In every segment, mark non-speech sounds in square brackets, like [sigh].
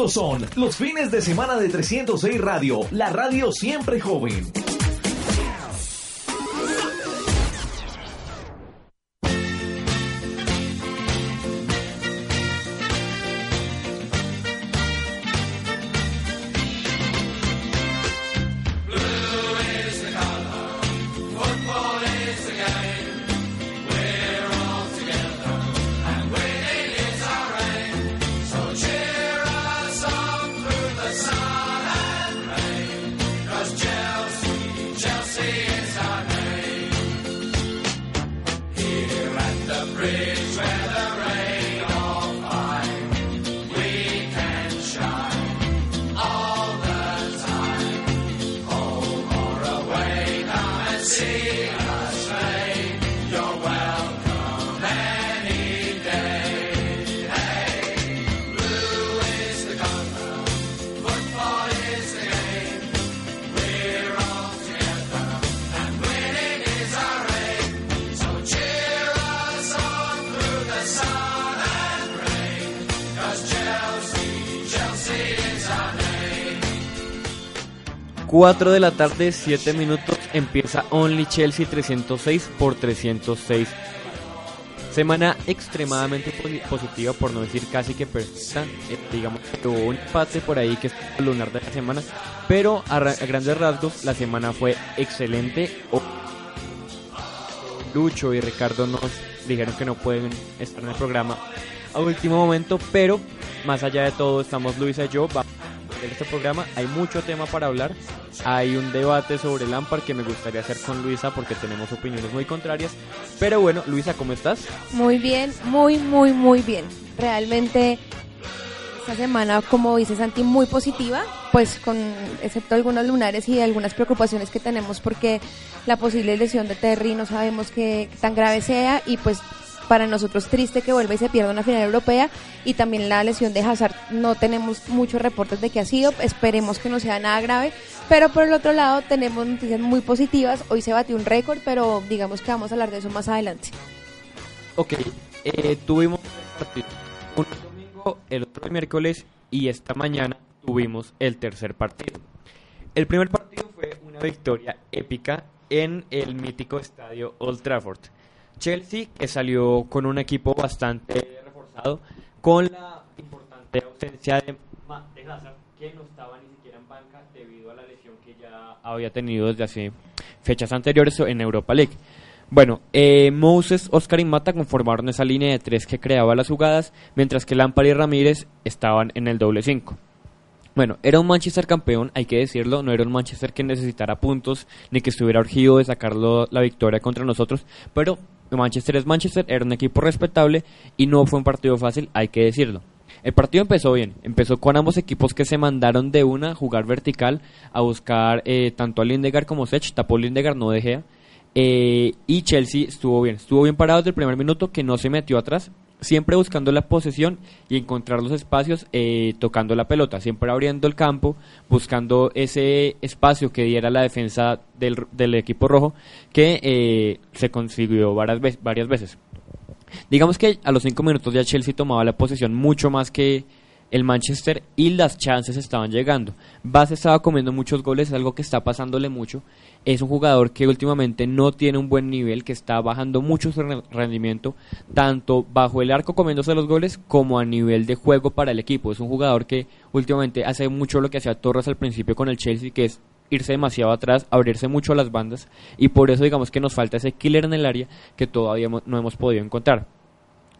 Estos son los fines de semana de 306 Radio, la radio siempre joven. Cuatro de la tarde, 7 minutos, empieza Only Chelsea 306 por 306. Semana extremadamente posi- positiva, por no decir casi que perfecta. Eh, digamos que hubo un empate por ahí que es el lunar de la semana, pero a, a grandes rasgos la semana fue excelente. Lucho y Ricardo nos dijeron que no pueden estar en el programa a último momento, pero más allá de todo estamos Luisa y yo. Vamos a hacer este programa, hay mucho tema para hablar. Hay un debate sobre Lampard que me gustaría hacer con Luisa porque tenemos opiniones muy contrarias. Pero bueno, Luisa, ¿cómo estás? Muy bien, muy, muy, muy bien. Realmente esta semana, como dice Santi, muy positiva, pues con excepto algunos lunares y algunas preocupaciones que tenemos porque la posible lesión de Terry no sabemos qué tan grave sea y pues para nosotros triste que vuelva y se pierda una final europea y también la lesión de Hazard no tenemos muchos reportes de que ha sido, esperemos que no sea nada grave, pero por el otro lado tenemos noticias muy positivas, hoy se batió un récord, pero digamos que vamos a hablar de eso más adelante. Ok, eh, tuvimos un domingo, el otro miércoles y esta mañana tuvimos el tercer partido. El primer partido fue una victoria épica en el mítico estadio Old Trafford. Chelsea, que salió con un equipo bastante reforzado, con la importante ausencia de, de que no estaba ni siquiera en banca debido a la lesión que ya había tenido desde hace fechas anteriores en Europa League. Bueno, eh, Moses, Oscar y Mata conformaron esa línea de tres que creaba las jugadas, mientras que Lampard y Ramírez estaban en el doble cinco. Bueno, era un Manchester campeón, hay que decirlo, no era un Manchester que necesitara puntos ni que estuviera urgido de sacarlo la victoria contra nosotros, pero Manchester es Manchester, era un equipo respetable y no fue un partido fácil, hay que decirlo. El partido empezó bien, empezó con ambos equipos que se mandaron de una a jugar vertical, a buscar eh, tanto a Lindegaard como Sech, tapó Lindegaard, no de Gea. Eh, y Chelsea estuvo bien, estuvo bien parado desde el primer minuto que no se metió atrás, siempre buscando la posesión y encontrar los espacios eh, tocando la pelota, siempre abriendo el campo, buscando ese espacio que diera la defensa del, del equipo rojo que eh, se consiguió varias, ve- varias veces. Digamos que a los cinco minutos ya Chelsea tomaba la posesión mucho más que el Manchester y las chances estaban llegando. Base estaba comiendo muchos goles, es algo que está pasándole mucho. Es un jugador que últimamente no tiene un buen nivel, que está bajando mucho su re- rendimiento, tanto bajo el arco comiéndose los goles como a nivel de juego para el equipo. Es un jugador que últimamente hace mucho lo que hacía Torres al principio con el Chelsea, que es irse demasiado atrás, abrirse mucho a las bandas y por eso digamos que nos falta ese killer en el área que todavía no hemos podido encontrar.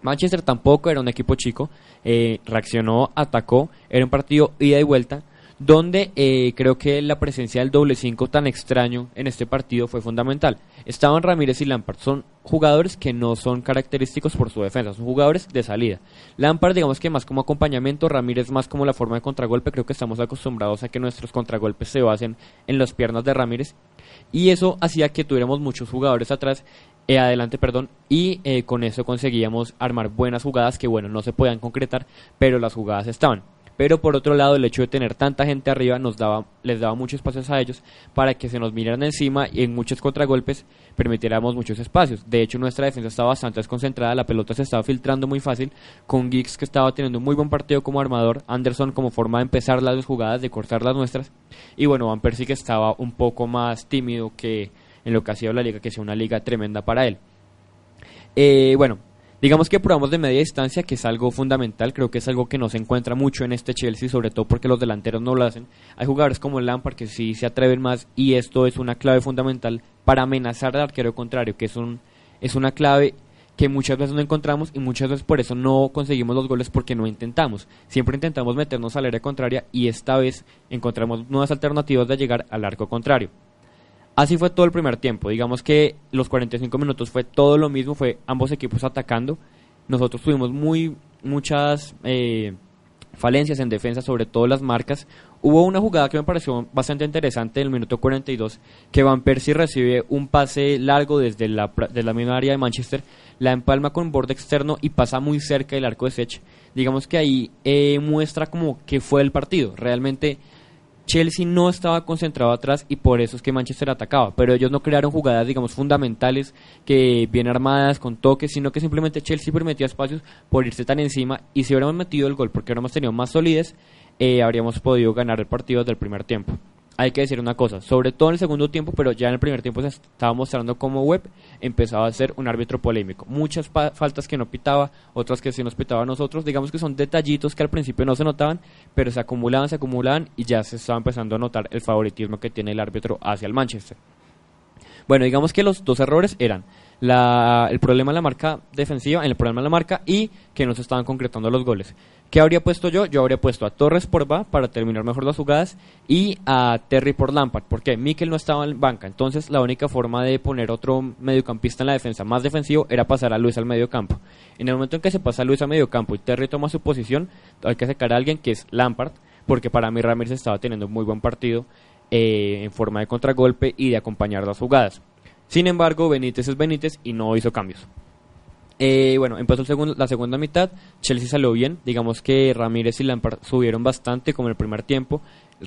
Manchester tampoco era un equipo chico, eh, reaccionó, atacó, era un partido ida y vuelta, donde eh, creo que la presencia del doble 5 tan extraño en este partido fue fundamental. Estaban Ramírez y Lampard, son jugadores que no son característicos por su defensa, son jugadores de salida. Lampard digamos que más como acompañamiento, Ramírez más como la forma de contragolpe, creo que estamos acostumbrados a que nuestros contragolpes se basen en las piernas de Ramírez y eso hacía que tuviéramos muchos jugadores atrás eh, adelante, perdón, y eh, con eso conseguíamos armar buenas jugadas que, bueno, no se podían concretar, pero las jugadas estaban. Pero por otro lado, el hecho de tener tanta gente arriba nos daba, les daba muchos espacios a ellos para que se nos miraran encima y en muchos contragolpes permitiéramos muchos espacios. De hecho, nuestra defensa estaba bastante desconcentrada, la pelota se estaba filtrando muy fácil, con Giggs que estaba teniendo un muy buen partido como armador, Anderson como forma de empezar las jugadas, de cortar las nuestras, y bueno, Van Persie que estaba un poco más tímido que en lo que ha sido la liga, que sea una liga tremenda para él. Eh, bueno, digamos que probamos de media distancia, que es algo fundamental, creo que es algo que no se encuentra mucho en este Chelsea, sobre todo porque los delanteros no lo hacen. Hay jugadores como Lampard que sí se atreven más y esto es una clave fundamental para amenazar al arquero contrario, que es, un, es una clave que muchas veces no encontramos y muchas veces por eso no conseguimos los goles porque no intentamos. Siempre intentamos meternos al área contraria y esta vez encontramos nuevas alternativas de llegar al arco contrario. Así fue todo el primer tiempo. Digamos que los 45 minutos fue todo lo mismo, fue ambos equipos atacando. Nosotros tuvimos muy muchas eh, falencias en defensa, sobre todo las marcas. Hubo una jugada que me pareció bastante interesante en el minuto 42, que Van Persie recibe un pase largo desde la, de la misma área de Manchester, la empalma con borde externo y pasa muy cerca del arco de Sech. Digamos que ahí eh, muestra como que fue el partido. Realmente Chelsea no estaba concentrado atrás y por eso es que Manchester atacaba, pero ellos no crearon jugadas, digamos, fundamentales, que bien armadas, con toques, sino que simplemente Chelsea permitía espacios por irse tan encima y si hubiéramos metido el gol porque hubiéramos tenido más solidez, eh, habríamos podido ganar el partido desde el primer tiempo. Hay que decir una cosa, sobre todo en el segundo tiempo, pero ya en el primer tiempo se estaba mostrando como Webb empezaba a ser un árbitro polémico. Muchas faltas que no pitaba, otras que sí nos pitaba a nosotros. Digamos que son detallitos que al principio no se notaban, pero se acumulaban, se acumulaban y ya se estaba empezando a notar el favoritismo que tiene el árbitro hacia el Manchester. Bueno, digamos que los dos errores eran el problema en la marca defensiva, el problema en la marca y que no se estaban concretando los goles. ¿Qué habría puesto yo? Yo habría puesto a Torres por Va para terminar mejor las jugadas y a Terry por Lampard. ¿Por qué? Mikel no estaba en banca, entonces la única forma de poner otro mediocampista en la defensa más defensivo era pasar a Luis al mediocampo. En el momento en que se pasa a Luis al mediocampo y Terry toma su posición, hay que sacar a alguien que es Lampard, porque para mí Ramírez estaba teniendo un muy buen partido eh, en forma de contragolpe y de acompañar las jugadas. Sin embargo, Benítez es Benítez y no hizo cambios. Eh, bueno, empezó la segunda mitad, Chelsea salió bien, digamos que Ramírez y Lampard subieron bastante como en el primer tiempo,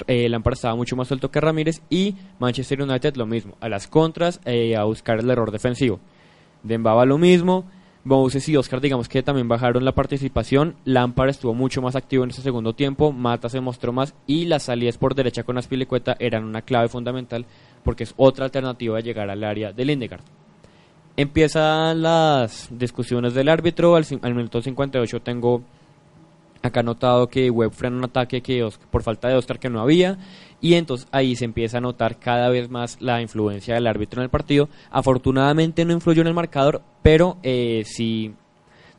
eh, Lampard estaba mucho más suelto que Ramírez y Manchester United lo mismo, a las contras, eh, a buscar el error defensivo. Dembaba lo mismo, Moses y Oscar digamos que también bajaron la participación, Lampard estuvo mucho más activo en ese segundo tiempo, Mata se mostró más y las salidas por derecha con Aspilicueta eran una clave fundamental porque es otra alternativa de llegar al área de Lindegaard. Empiezan las discusiones del árbitro, al, al minuto 58 tengo acá anotado que Webb frena un ataque que por falta de Oscar que no había y entonces ahí se empieza a notar cada vez más la influencia del árbitro en el partido. Afortunadamente no influyó en el marcador, pero eh, sí,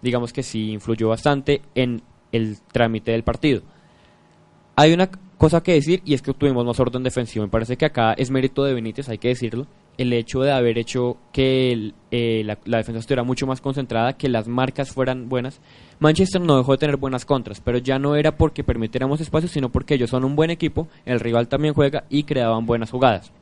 digamos que sí influyó bastante en el trámite del partido. Hay una cosa que decir y es que tuvimos más orden defensivo. Me parece que acá es mérito de Benítez, hay que decirlo. El hecho de haber hecho que eh, la, la defensa estuviera mucho más concentrada, que las marcas fueran buenas. Manchester no dejó de tener buenas contras, pero ya no era porque permitiéramos espacio, sino porque ellos son un buen equipo, el rival también juega y creaban buenas jugadas.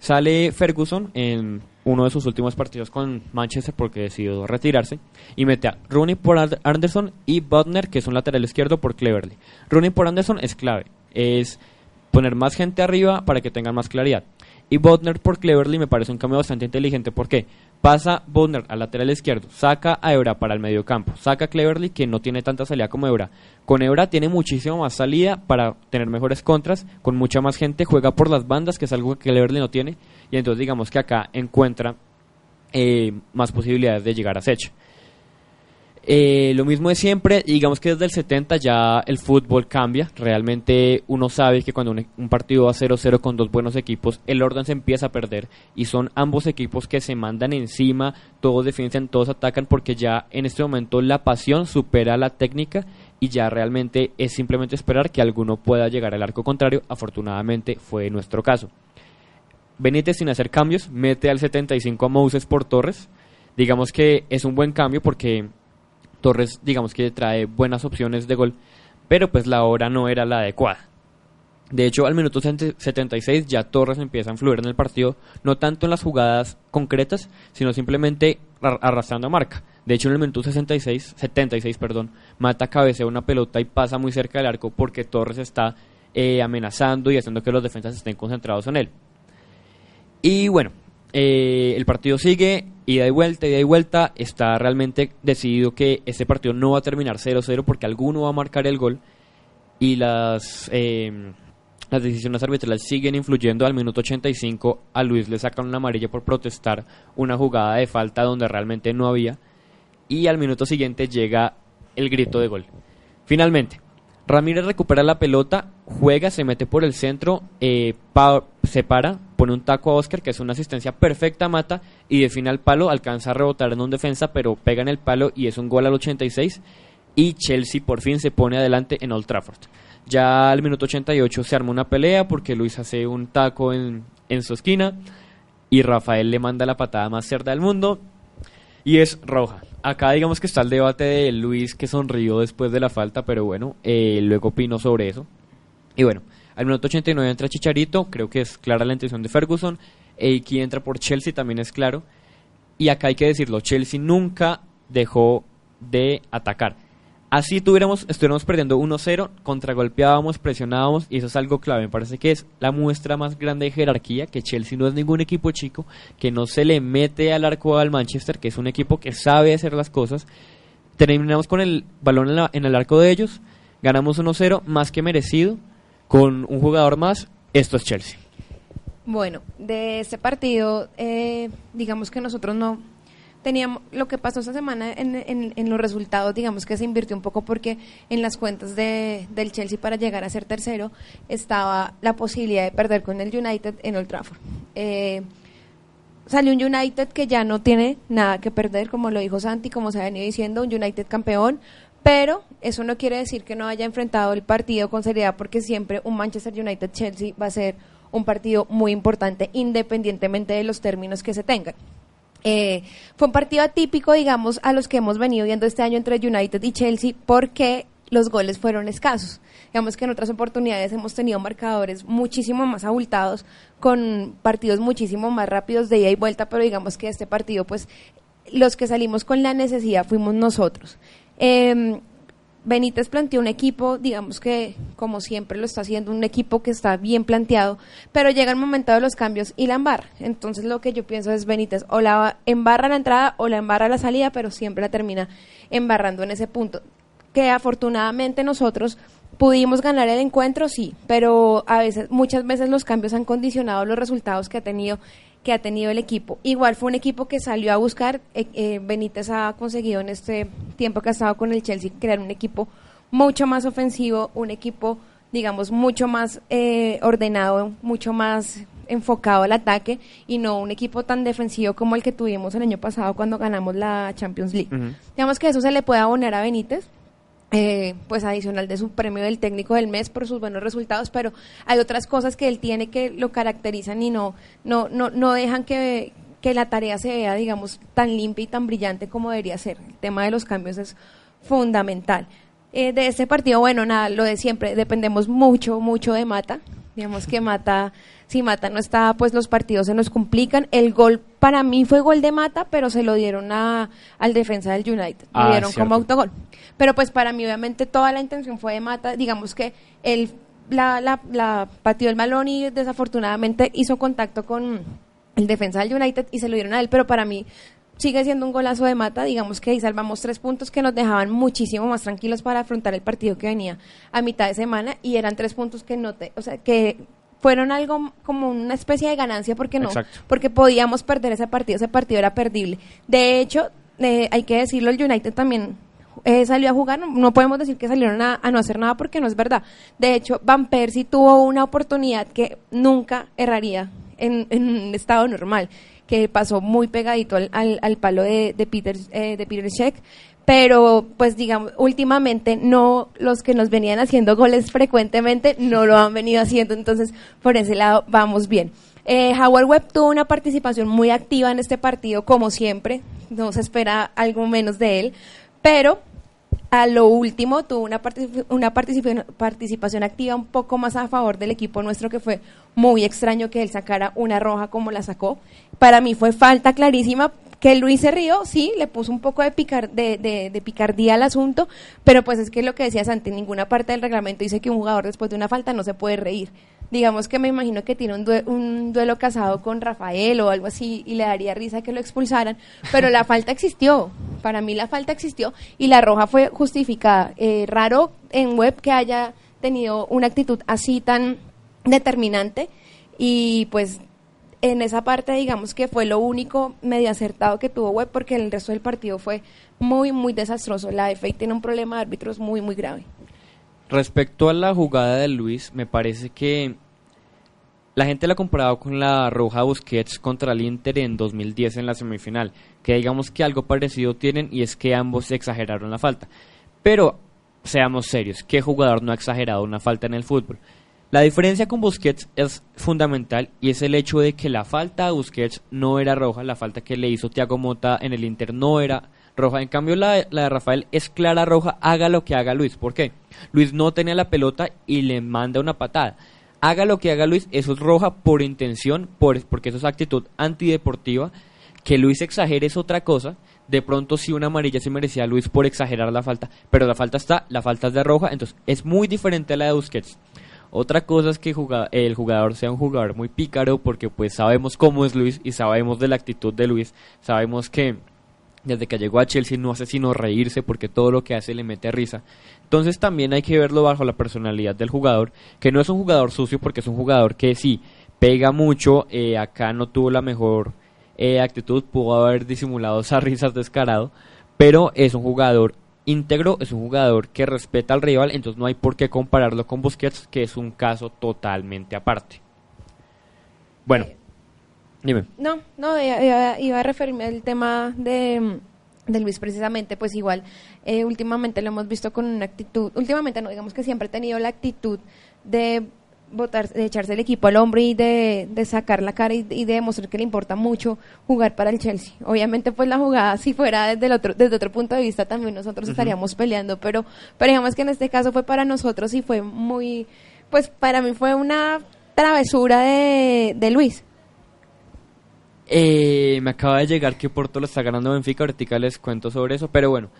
Sale Ferguson en uno de sus últimos partidos con Manchester porque decidió retirarse y mete a Rooney por Anderson y Butner, que es un lateral izquierdo, por Cleverly. Rooney por Anderson es clave, es poner más gente arriba para que tengan más claridad. Y Butner por Cleverly me parece un cambio bastante inteligente porque pasa Butner al lateral izquierdo, saca a Ebra para el medio campo, saca a Cleverly que no tiene tanta salida como Ebra. Con Ebra tiene muchísimo más salida para tener mejores contras, con mucha más gente, juega por las bandas, que es algo que Cleverly no tiene, y entonces digamos que acá encuentra eh, más posibilidades de llegar a Sech. Eh, lo mismo de siempre, digamos que desde el 70 ya el fútbol cambia. Realmente uno sabe que cuando un, partido va 0-0 con dos buenos equipos, el orden se empieza a perder y son ambos equipos que se mandan encima, todos defienden, todos atacan porque ya en este momento la pasión supera la técnica y ya realmente es simplemente esperar que alguno pueda llegar al arco contrario. Afortunadamente fue nuestro caso. Benítez sin hacer cambios mete al 75 a Moses por Torres. Digamos que es un buen cambio porque Torres, digamos que trae buenas opciones de gol, pero pues la hora no era la adecuada. De hecho, al minuto 76 ya Torres empieza a influir en el partido, no tanto en las jugadas concretas, sino simplemente ar- arrastrando a marca. De hecho, en el minuto 66, 76, perdón, Mata cabecea una pelota y pasa muy cerca del arco porque Torres está eh, amenazando y haciendo que los defensas estén concentrados en él. Y bueno, eh, el partido sigue, ida y vuelta, ida y vuelta. Está realmente decidido que este partido no va a terminar 0-0 porque alguno va a marcar el gol. Y las, eh, las decisiones arbitrales siguen influyendo. Al minuto 85 a Luis le sacan una amarilla por protestar una jugada de falta donde realmente no había. Y al minuto siguiente llega el grito de gol. Finalmente, Ramírez recupera la pelota, juega, se mete por el centro, eh, se para, pone un taco a Oscar, que es una asistencia perfecta Mata, y define al palo, alcanza a rebotar en un defensa, pero pega en el palo y es un gol al 86. Y Chelsea por fin se pone adelante en Old Trafford. Ya al minuto 88 se arma una pelea porque Luis hace un taco en, en su esquina y Rafael le manda la patada más cerda del mundo y es roja. Acá digamos que está el debate de Luis que sonrió después de la falta, pero bueno, eh, luego opino sobre eso. Y bueno, al minuto 89 entra Chicharito, creo que es clara la intención de Ferguson. Eiki entra por Chelsea, también es claro. Y acá hay que decirlo, Chelsea nunca dejó de atacar. Así tuviéramos, estuviéramos perdiendo 1-0, contragolpeábamos, presionábamos, y eso es algo clave. Me parece que es la muestra más grande de jerarquía, que Chelsea no es ningún equipo chico, que no se le mete al arco al Manchester, que es un equipo que sabe hacer las cosas. Terminamos con el balón en, el arco de ellos, ganamos 1-0, más que merecido, con un jugador más. Esto es Chelsea. Bueno, de este partido, eh, digamos que nosotros no teníamos, lo que pasó esta semana en, en- en los resultados, digamos que se invirtió un poco porque en las cuentas de, del Chelsea para llegar a ser tercero estaba la posibilidad de perder con el United en Old Trafford. Eh, salió un United que ya no tiene nada que perder, como lo dijo Santi, como se ha venido diciendo, un United campeón, pero eso no quiere decir que no haya enfrentado el partido con seriedad, porque siempre un Manchester United-Chelsea va a ser un partido muy importante, independientemente de los términos que se tengan. Eh, fue un partido atípico, digamos, a los que hemos venido viendo este año entre United y Chelsea, porque los goles fueron escasos. Digamos que en otras oportunidades hemos tenido marcadores muchísimo más abultados, con partidos muchísimo más rápidos de ida y vuelta, pero digamos que este partido, pues, los que salimos con la necesidad fuimos nosotros. Eh, Benítez planteó un equipo, digamos que como siempre lo está haciendo, un equipo que está bien planteado, pero llega el momento de los cambios y la embarra. Entonces lo que yo pienso es Benítez o la embarra la entrada o la embarra la salida, pero siempre la termina embarrando en ese punto. Que afortunadamente nosotros pudimos ganar el encuentro, sí, pero a veces, muchas veces los cambios han condicionado los resultados que ha tenido que ha tenido el equipo. Igual fue un equipo que salió a buscar, eh, eh, Benítez ha conseguido en este tiempo que ha estado con el Chelsea crear un equipo mucho más ofensivo, un equipo, digamos, mucho más eh, ordenado, mucho más enfocado al ataque y no un equipo tan defensivo como el que tuvimos el año pasado cuando ganamos la Champions League. Digamos que eso se le puede abonar a Benítez, eh, pues adicional de su premio del técnico del mes por sus buenos resultados, pero hay otras cosas que él tiene que lo caracterizan y no, no, no, no dejan que, que la tarea se vea, digamos, tan limpia y tan brillante como debería ser. El tema de los cambios es fundamental. Eh, de este partido, bueno, nada, lo de siempre, dependemos mucho, mucho de Mata. Digamos que Mata, si Mata no está, pues los partidos se nos complican. El gol para mí fue gol de Mata, pero se lo dieron a, al defensa del United. Ah, lo dieron cierto. como autogol. Pero pues para mí, obviamente, toda la intención fue de Mata. Digamos que él la, la, la pateó el balón y desafortunadamente hizo contacto con el defensa del United y se lo dieron a él, pero para mí sigue siendo un golazo de mata, digamos que ahí salvamos tres puntos que nos dejaban muchísimo más tranquilos para afrontar el partido que venía a mitad de semana y eran tres puntos que no te, o sea, que fueron algo como una especie de ganancia porque no, Exacto. porque podíamos perder ese partido, ese partido era perdible. De hecho, eh, hay que decirlo, el United también eh, salió a jugar, no, no podemos decir que salieron a, a no hacer nada porque no es verdad. De hecho, Van Persie tuvo una oportunidad que nunca erraría en, en un estado normal, que pasó muy pegadito al, al, al palo de, de Peter, eh, de Peter Cech. Pero, pues digamos, últimamente no, los que nos venían haciendo goles frecuentemente no lo han venido haciendo, entonces por ese lado vamos bien. Eh, Howard Webb tuvo una participación muy activa en este partido, como siempre, no se espera algo menos de él, pero a lo último tuvo una, una participación, participación activa un poco más a favor del equipo nuestro, que fue muy extraño que él sacara una roja como la sacó. Para mí fue falta clarísima que Luis se rió, sí, le puso un poco de, picar, de, de- de picardía al asunto, pero pues es que lo que decías antes, ninguna parte del reglamento dice que un jugador después de una falta no se puede reír. Digamos que me imagino que tiene un, un duelo casado con Rafael o algo así y le daría risa que lo expulsaran, pero la falta existió. Para mí la falta existió y la roja fue justificada. Eh, raro en web que haya tenido una actitud así tan determinante y pues en esa parte digamos que fue lo único medio acertado que tuvo web porque el resto del partido fue muy muy desastroso. La FA tiene un problema de árbitros muy muy grave. Respecto a la jugada de Luis, me parece que la gente la ha comparado con la roja Busquets contra el Inter en 2010 en la semifinal, que digamos que algo parecido tienen y es que ambos exageraron la falta. Pero seamos serios, ¿qué jugador no ha exagerado una falta en el fútbol? La diferencia con Busquets es fundamental y es el hecho de que la falta a Busquets no era roja, la falta que le hizo Thiago Mota en el Inter no era roja. En cambio, la, de- la de Rafael es clara roja, haga lo que haga Luis. ¿Por qué? Luis no tenía la pelota y le manda una patada. Haga lo que haga Luis, eso es roja por intención, por, porque eso es actitud antideportiva. Que Luis exagere es otra cosa. De pronto sí una amarilla se merecía Luis por exagerar la falta, pero la falta está, la falta es de roja, entonces es muy diferente a la de Busquets. Otra cosa es que el jugador sea un jugador muy pícaro porque pues sabemos cómo es Luis y sabemos de la actitud de Luis, sabemos que desde que llegó a Chelsea no hace sino reírse porque todo lo que hace le mete risa. Entonces también hay que verlo bajo la personalidad del jugador, que no es un jugador sucio porque es un jugador que sí pega mucho, eh, acá no tuvo la mejor eh, actitud, pudo haber disimulado esas risas descarado, pero es un jugador íntegro, es un jugador que respeta al rival, entonces no hay por qué compararlo con Busquets, que es un caso totalmente aparte. Bueno, dime. No, no, iba, a referirme al tema de, mm, de Luis precisamente, pues igual, eh, últimamente lo hemos visto con una actitud, últimamente no, digamos que siempre ha tenido la actitud de botar, de echarse el equipo al hombro y de, de sacar la cara y, y de demostrar que le importa mucho jugar para el Chelsea. Obviamente, pues la jugada, si fuera desde, el otro, desde otro punto de vista, también nosotros estaríamos peleando, pero, pero digamos que en este caso fue para nosotros y fue muy, pues para mí fue una travesura de, de Luis. Eh, me acaba de llegar que Porto lo está ganando Benfica, ahorita les cuento sobre eso, pero bueno.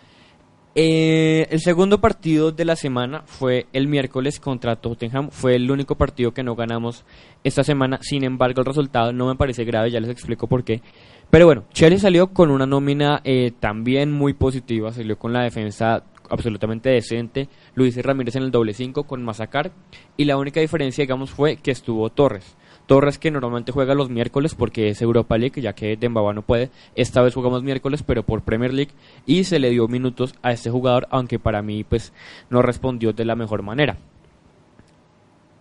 Eh, el segundo partido de la semana fue el miércoles contra Tottenham, fue el único partido que no ganamos esta semana, sin embargo el resultado no me parece grave, ya les explico por qué. Pero bueno, Chelsea salió con una nómina eh, también muy positiva, salió con la defensa absolutamente decente, Luis Ramírez en el doble 5 con Mazacar, y la única diferencia digamos fue que estuvo Torres. Torres que normalmente juega los miércoles porque es Europa League, ya que Dembaba no puede. Esta vez jugamos miércoles, pero por Premier League y se le dio minutos a este jugador, aunque para mí pues no respondió de la mejor manera.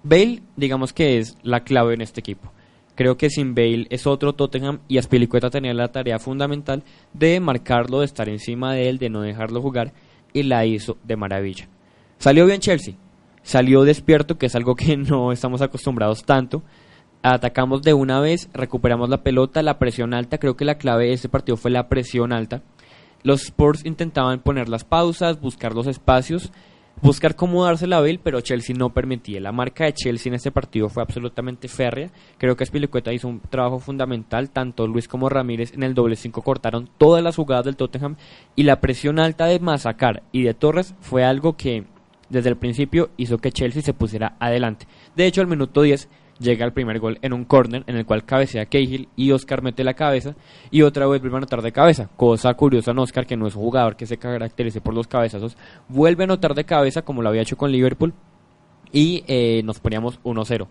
Bale, digamos que es la clave en este equipo. Creo que sin Bale es otro Tottenham y Aspilicueta tenía la tarea fundamental de marcarlo, de estar encima de él, de no dejarlo jugar. y la hizo de maravilla. Salió bien Chelsea, salió despierto, que es algo que [laughs] no estamos acostumbrados tanto. Atacamos de una vez, recuperamos la pelota, la presión alta. Creo que la clave de este partido fue la presión alta. Los Spurs intentaban poner las pausas, buscar los espacios, buscar cómo darse la Bale, pero Chelsea no permitía. La marca de Chelsea en este partido fue absolutamente férrea. Creo que Aspilicueta hizo un trabajo fundamental. Tanto Luis como Ramírez en el doble 5 cortaron todas las jugadas del Tottenham. Y la presión alta de Mazacar y de Torres fue algo que desde el principio hizo que Chelsea se pusiera adelante. De hecho, al minuto 10 llega el primer gol en un córner en el cual cabecea Cahill y Oscar mete la cabeza y otra vez vuelve a anotar de cabeza. Cosa curiosa en Oscar que no es un jugador que se caracterice por los cabezazos, vuelve a anotar de cabeza como lo había hecho con Liverpool y eh, nos poníamos 1-0.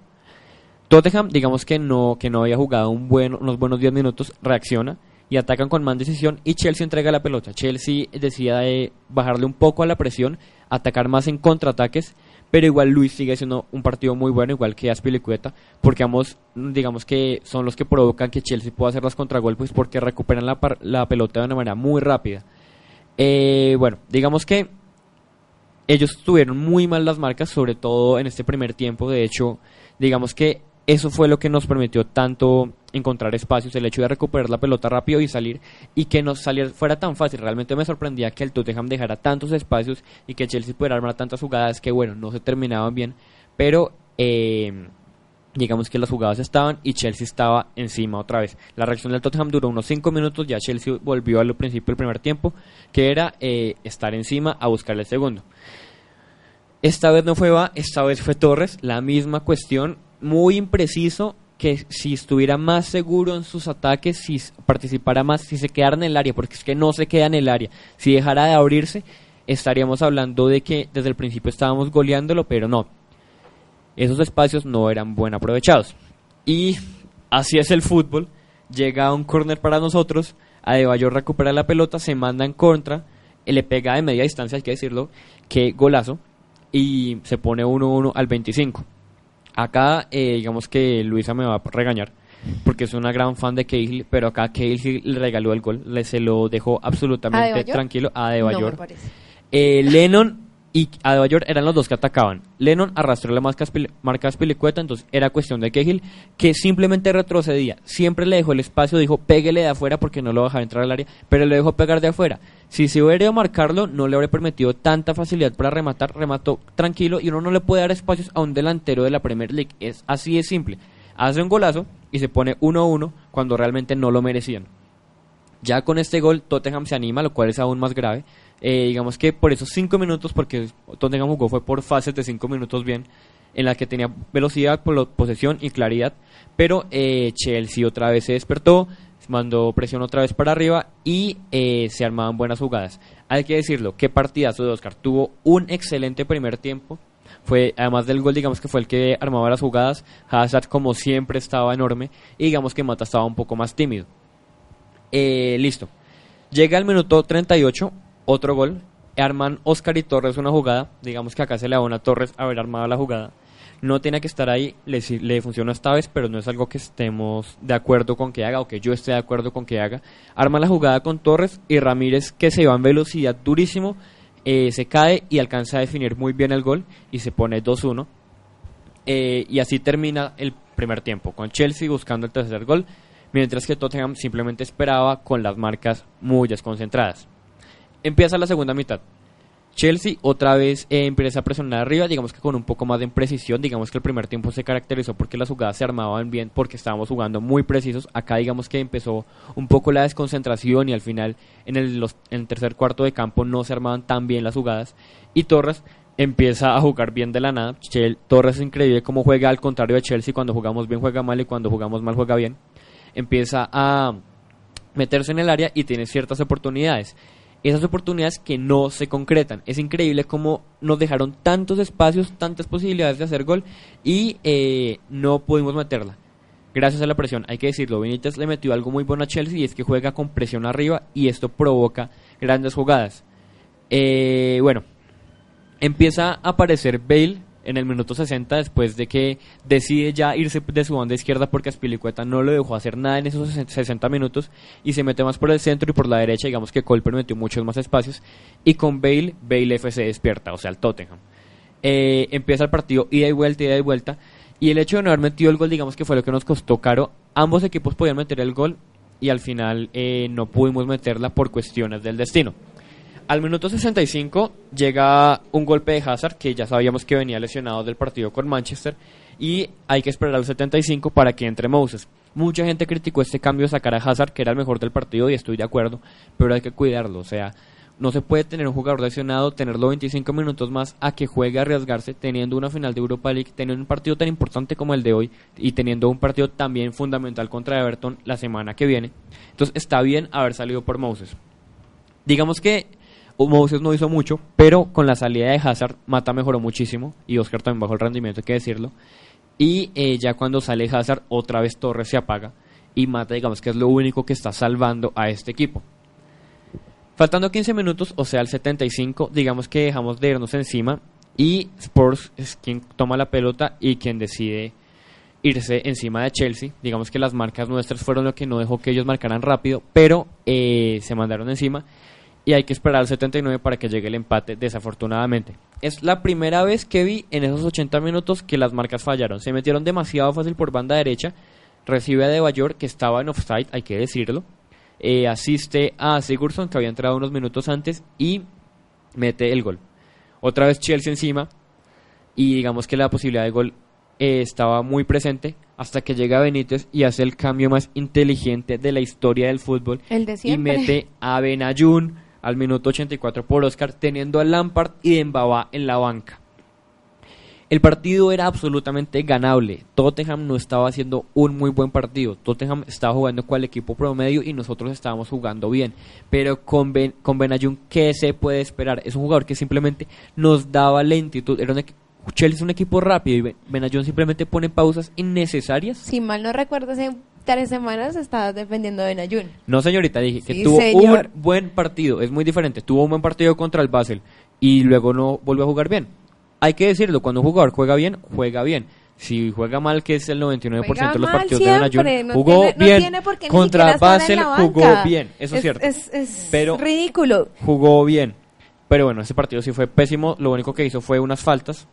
Tottenham, digamos que no, que no había jugado unos buenos 10 minutos, reacciona y atacan con más decisión y Chelsea entrega la pelota. Chelsea decía de bajarle un poco a la presión, atacar más en contraataques, pero igual Luis sigue siendo un partido muy bueno, igual que Aspilicueta, porque ambos, digamos que son los que provocan que Chelsea pueda hacer las contragolpes porque recuperan la, la pelota de una manera muy rápida. Eh, bueno, digamos que ellos tuvieron muy mal las marcas, sobre todo en este primer tiempo. De hecho, digamos que eso fue lo que nos permitió tanto encontrar espacios, el hecho de recuperar la pelota rápido y salir, y que nos saliera fuera tan fácil. Realmente me sorprendía que el Tottenham dejara tantos espacios y que Chelsea pudiera armar tantas jugadas que, bueno, no se terminaban bien, pero eh, digamos que las jugadas estaban y Chelsea estaba encima otra vez. La reacción del Tottenham duró unos 5 minutos, ya Chelsea volvió al principio del primer tiempo, que era eh, estar encima a buscar el segundo. Esta vez no fue Va, esta vez fue Torres, la misma cuestión, muy impreciso, que si estuviera más seguro en sus ataques, si participara más, si se quedara en el área, porque es que no se queda en el área, si dejara de abrirse, estaríamos hablando de que desde el principio estábamos goleándolo, pero no, esos espacios no eran buen aprovechados. Y así es el fútbol. Llega un corner para nosotros. Adebayor recupera la pelota, se manda en contra. Le pega de media distancia, hay que decirlo. Que golazo. Y se pone 1-1 al 25. Acá, eh, digamos que Luisa me va a regañar. Porque es una gran fan de Cahill. Pero acá Cahill sí le regaló el gol. Le se lo dejó absolutamente tranquilo a No, Adebayor. me parece. Eh, Lennon y Adebayor eran los dos que atacaban. Lennon arrastró la marca, marca Spilicueta, entonces era cuestión de Cahill que simplemente retrocedía. Siempre le dejó el espacio, dijo péguele de afuera porque no lo dejaba entrar al área, pero le dejó pegar de afuera. Si se hubiera ido a marcarlo, no le habría permitido tanta facilidad para rematar. Remató tranquilo y uno no le puede dar espacios a un delantero de la Premier League. Es así de simple. Hace un golazo y se pone 1-1 cuando realmente no lo merecían. Ya con este gol Tottenham se anima, lo cual es aún más grave. Eh, digamos que por esos 5 minutos, porque Tottenham jugó fue por fases de 5 minutos bien, en la que tenía velocidad, posesión y claridad. Pero eh, Chelsea otra vez se despertó, mandó presión otra vez para arriba y eh, se armaban buenas jugadas. Hay que decirlo, qué partidazo de Oscar. Tuvo un excelente primer tiempo. Fue, además del gol, digamos que fue el que armaba las jugadas. Hazard, como siempre, estaba enorme. Y digamos que Mata estaba un poco más tímido. Eh, listo. Llega al minuto 38, otro gol. Arman Oscar y Torres una jugada. Digamos que acá se le abona a Torres haber armado la jugada. No tiene que estar ahí, le, le funcionó esta vez, pero no es algo que estemos de acuerdo con que haga o que yo esté de acuerdo con que haga. Arma la jugada con Torres y Ramírez que se va en velocidad durísimo, eh, se cae y alcanza a definir muy bien el gol y se pone 2-1. Eh, y así termina el primer tiempo, con Chelsea buscando el tercer gol, mientras que Tottenham simplemente esperaba con las marcas muy desconcentradas. Empieza la segunda mitad. Chelsea otra vez eh, empieza a presionar arriba, digamos que con un poco más de imprecisión, digamos que el primer tiempo se caracterizó porque las jugadas se armaban bien, porque estábamos jugando muy precisos, acá digamos que empezó un poco la desconcentración y al final en el, tercer cuarto de campo no se armaban tan bien las jugadas. Y Torres empieza a jugar bien de la nada, Torres es increíble cómo juega al contrario de Chelsea, cuando jugamos bien juega mal y cuando jugamos mal juega bien, empieza a meterse en el área y tiene ciertas oportunidades. Esas oportunidades que no se concretan. Es increíble cómo nos dejaron tantos espacios, tantas posibilidades de hacer gol y eh, no pudimos meterla. Gracias a la presión, hay que decirlo, Benítez le metió algo muy bueno a Chelsea y es que juega con presión arriba y esto provoca grandes jugadas. Eh, bueno, empieza a aparecer Bale, en el minuto 60 después de que decide ya irse de su banda izquierda porque Aspilicueta no lo dejó hacer nada en esos 60 minutos y se mete más por el centro y por la derecha, digamos que Cole permitió muchos más espacios y con Bale, Bale FC despierta, o sea, el Tottenham. Eh, empieza el partido ida y vuelta, ida y vuelta y el hecho de no haber metido el gol, digamos que fue lo que nos costó caro. Ambos equipos podían meter el gol y al final eh, no pudimos meterla por cuestiones del destino. Al minuto 65 llega un golpe de Hazard que ya sabíamos que venía lesionado del partido con Manchester y hay que esperar al 75 para que entre Moses. Mucha gente criticó este cambio de sacar a Hazard, que era el mejor del partido y estoy de acuerdo, pero hay que cuidarlo, o sea, no se puede tener un jugador lesionado, tenerlo 25 minutos más a que juegue a arriesgarse teniendo una final de Europa League, teniendo un partido tan importante como el de hoy y teniendo un partido también fundamental contra Everton la semana que viene. Entonces está bien haber salido por Moses. Digamos que Moses no hizo mucho, pero con la salida de Hazard, Mata mejoró muchísimo y Oscar también bajó el rendimiento, hay que decirlo. Y eh, ya cuando sale Hazard, otra vez Torres se apaga y Mata, digamos que es lo único que está salvando a este equipo. Faltando 15 minutos, o sea, el 75, digamos que dejamos de irnos encima y Spurs es quien toma la pelota y quien decide irse encima de Chelsea. Digamos que las marcas nuestras fueron lo que no dejó que ellos marcaran rápido, pero eh, se mandaron encima y hay que esperar al 79 para que llegue el empate, desafortunadamente. Es la primera vez que vi en esos 80 minutos que las marcas fallaron. Se metieron demasiado fácil por banda derecha. Recibe a De Bayor, que estaba en offside, hay que decirlo. Eh, asiste a Sigurdsson, que había entrado unos minutos antes, y mete el gol. Otra vez Chelsea encima, y digamos que la posibilidad de gol eh, estaba muy presente hasta que llega Benítez y hace el cambio más inteligente de la historia del fútbol El de y mete a Benayun al minuto 84 por Oscar, teniendo a Lampard y Dembaba en la banca. El partido era absolutamente ganable. Tottenham no estaba haciendo un muy buen partido. Tottenham estaba jugando cual equipo promedio y nosotros estábamos jugando bien. Pero con, ben, con Benayoun, ¿qué se puede esperar? Es un jugador que simplemente nos daba lentitud. Era un Chelsea es un equipo rápido y Ben- Benayoun simplemente pone pausas innecesarias. Si mal no recuerdo, hace tres semanas estabas defendiendo de Nayun. No, señorita, dije que Sí, tuvo señor. un buen partido. Es muy diferente. Tuvo un buen partido contra el Basel y luego no volvió a jugar bien. Hay que decirlo, cuando un jugador juega bien, juega bien. Si juega mal, que es el 99% Juega de los partidos de siempre, Benayoun, no jugó tiene- no bien. tiene contra Basel jugó bien, eso es, cierto. Es, es Pero- ridículo. Jugó bien. Pero bueno, ese partido sí fue pésimo. Lo único que hizo fue unas faltas.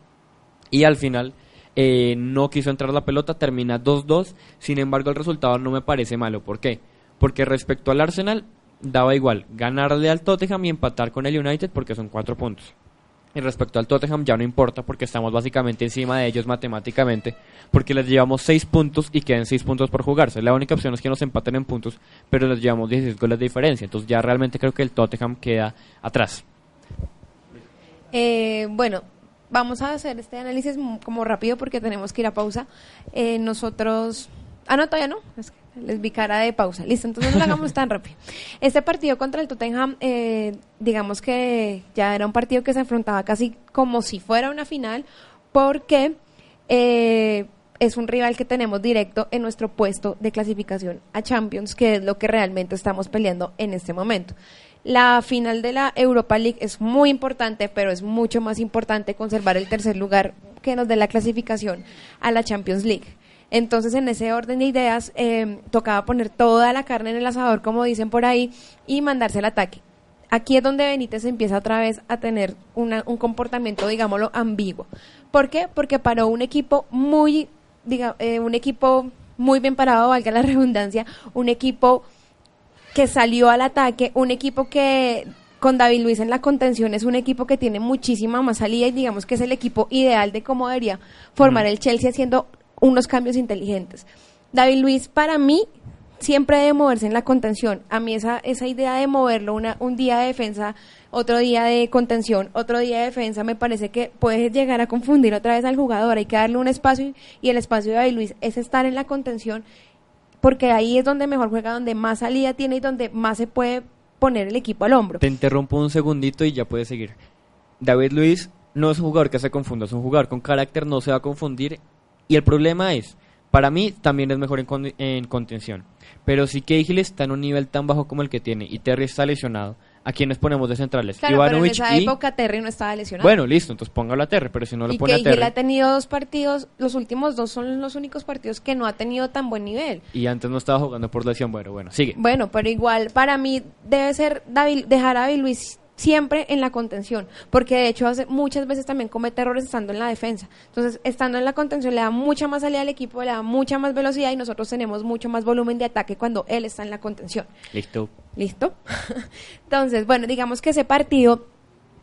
Y al final eh, no quiso entrar la pelota. Termina 2-2. Sin embargo, el resultado no me parece malo. ¿Por qué? Porque respecto al Arsenal, daba igual ganarle al Tottenham y empatar con el United porque son cuatro puntos. Y respecto al Tottenham ya no importa porque estamos básicamente encima de ellos matemáticamente porque les llevamos 6 puntos y quedan 6 puntos por jugarse. La única opción es que nos empaten en puntos, pero les llevamos 16 goles de diferencia. Entonces ya realmente creo que el Tottenham queda atrás. Eh, bueno, vamos a hacer este análisis como rápido porque tenemos que ir a pausa. Eh, nosotros... Ah, no, todavía no. Es que les vi cara de pausa. Listo, entonces no lo hagamos tan rápido. [laughs] Este partido contra el Tottenham, eh, digamos que ya era un partido que se afrontaba casi como si fuera una final porque eh, es un rival que tenemos directo en nuestro puesto de clasificación a Champions, que es lo que realmente estamos peleando en este momento. La final de la Europa League es muy importante, pero es mucho más importante conservar el tercer lugar que nos dé la clasificación a la Champions League. Entonces, en ese orden de ideas, eh, tocaba poner toda la carne en el asador, como dicen por ahí, y mandarse el ataque. Aquí es donde Benítez empieza otra vez a tener una- un comportamiento, digámoslo, ambiguo. ¿Por qué? Porque paró un equipo muy, diga, eh, un equipo muy bien parado, valga la redundancia, un equipo que salió al ataque, un equipo que con David Luis en la contención es un equipo que tiene muchísima más salida y digamos que es el equipo ideal de cómo debería formar el Chelsea haciendo unos cambios inteligentes. David Luis para mí siempre debe moverse en la contención. A mí esa, esa idea de moverlo una, un día de defensa, otro día de contención, otro día de defensa, me parece que puede llegar a confundir otra vez al jugador. Hay que darle un espacio y- y el espacio de David Luis es estar en la contención porque ahí es donde mejor juega, donde más salida tiene y donde más se puede poner el equipo al hombro. Te interrumpo un segundito y ya puedes seguir. David Luis no es un jugador que se confunda, es un jugador con carácter, no se va a confundir. Y el problema es, para mí también es mejor en, en contención. Pero si Cahill está en un nivel tan bajo como el que tiene y Terry está lesionado, ¿A quiénes ponemos de centrales? Claro, pero en esa y... época Terry no estaba lesionado. Bueno, listo, entonces póngalo a Terry, pero si no lo y pone que a Terry... Gil ha tenido dos partidos, los últimos dos son los únicos partidos que no ha tenido tan buen nivel. Y antes no estaba jugando por lesión, bueno, bueno, sigue. Bueno, pero igual para mí debe ser David, dejar a David Luis siempre en la contención, porque de hecho hace, muchas veces también comete errores estando en la defensa. Entonces, estando en la contención le da mucha más salida al equipo, le da mucha más velocidad y nosotros tenemos mucho más volumen de ataque cuando él está en la contención. Listo. ¿Listo? [laughs] Entonces, bueno, digamos que ese partido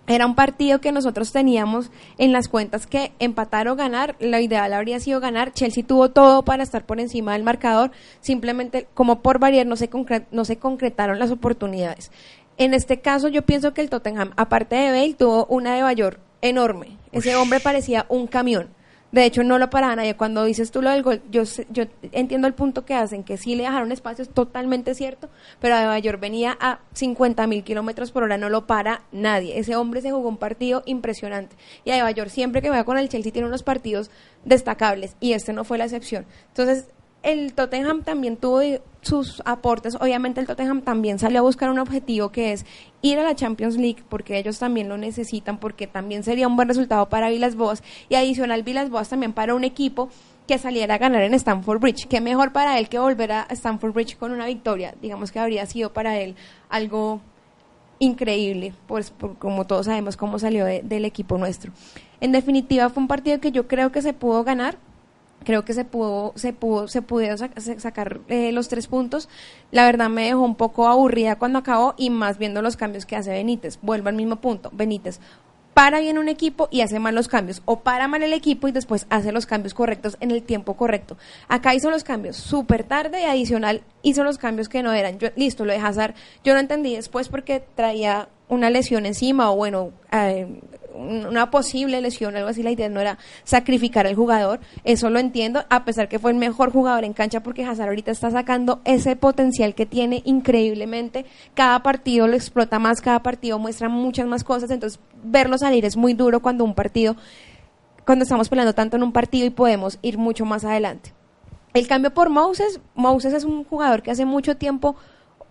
era un partido que nosotros teníamos en las cuentas que empatar o ganar, lo ideal habría sido ganar. Chelsea tuvo todo para estar por encima del marcador, simplemente como por variar no se, concre- no se concretaron las oportunidades. En este caso yo pienso que el Tottenham, aparte de Bale, tuvo una de Bayor enorme. Ese hombre parecía un camión. De hecho, no lo paraba nadie. Cuando dices tú lo del gol, yo, yo entiendo el punto que hacen, que sí le dejaron espacio, es totalmente cierto, pero de Bayor venía a 50 mil kilómetros por hora, no lo para nadie. Ese hombre se jugó un partido impresionante. Y a Bayor siempre que juega con el Chelsea tiene unos partidos destacables, y este no fue la excepción. Entonces, el Tottenham también tuvo sus aportes. Obviamente el Tottenham también salió a buscar un objetivo que es ir a la Champions League porque ellos también lo necesitan, porque también sería un buen resultado para Vilas Boas y adicional Vilas Boas también para un equipo que saliera a ganar en Stamford Bridge. Qué mejor para él que volver a Stamford Bridge con una victoria. Digamos que habría sido para él algo increíble, pues por- como todos sabemos cómo salió de- del equipo nuestro. En definitiva fue un partido que yo creo que se pudo ganar, creo que se pudo se pudo se pudieron sac- sa- sacar eh, los tres puntos. La verdad me dejó un poco aburrida cuando acabó y más viendo los cambios que hace Benítez. Vuelvo al mismo punto. Benítez para bien un equipo y hace mal los cambios. O para mal el equipo y después hace los cambios correctos en el tiempo correcto. Acá hizo los cambios súper tarde y adicional hizo los cambios que no eran. Yo listo lo de Hazard yo no entendí después porque traía una lesión encima o bueno eh, una posible lesión, algo así, la idea no era sacrificar al jugador, eso lo entiendo, a pesar que fue el mejor jugador en cancha porque Hazard ahorita está sacando ese potencial que tiene increíblemente, cada partido lo explota más, cada partido muestra muchas más cosas, entonces verlo salir es muy duro cuando un partido, cuando estamos peleando tanto en un partido y podemos ir mucho más adelante. El cambio por Moses, Moses es un jugador que hace mucho tiempo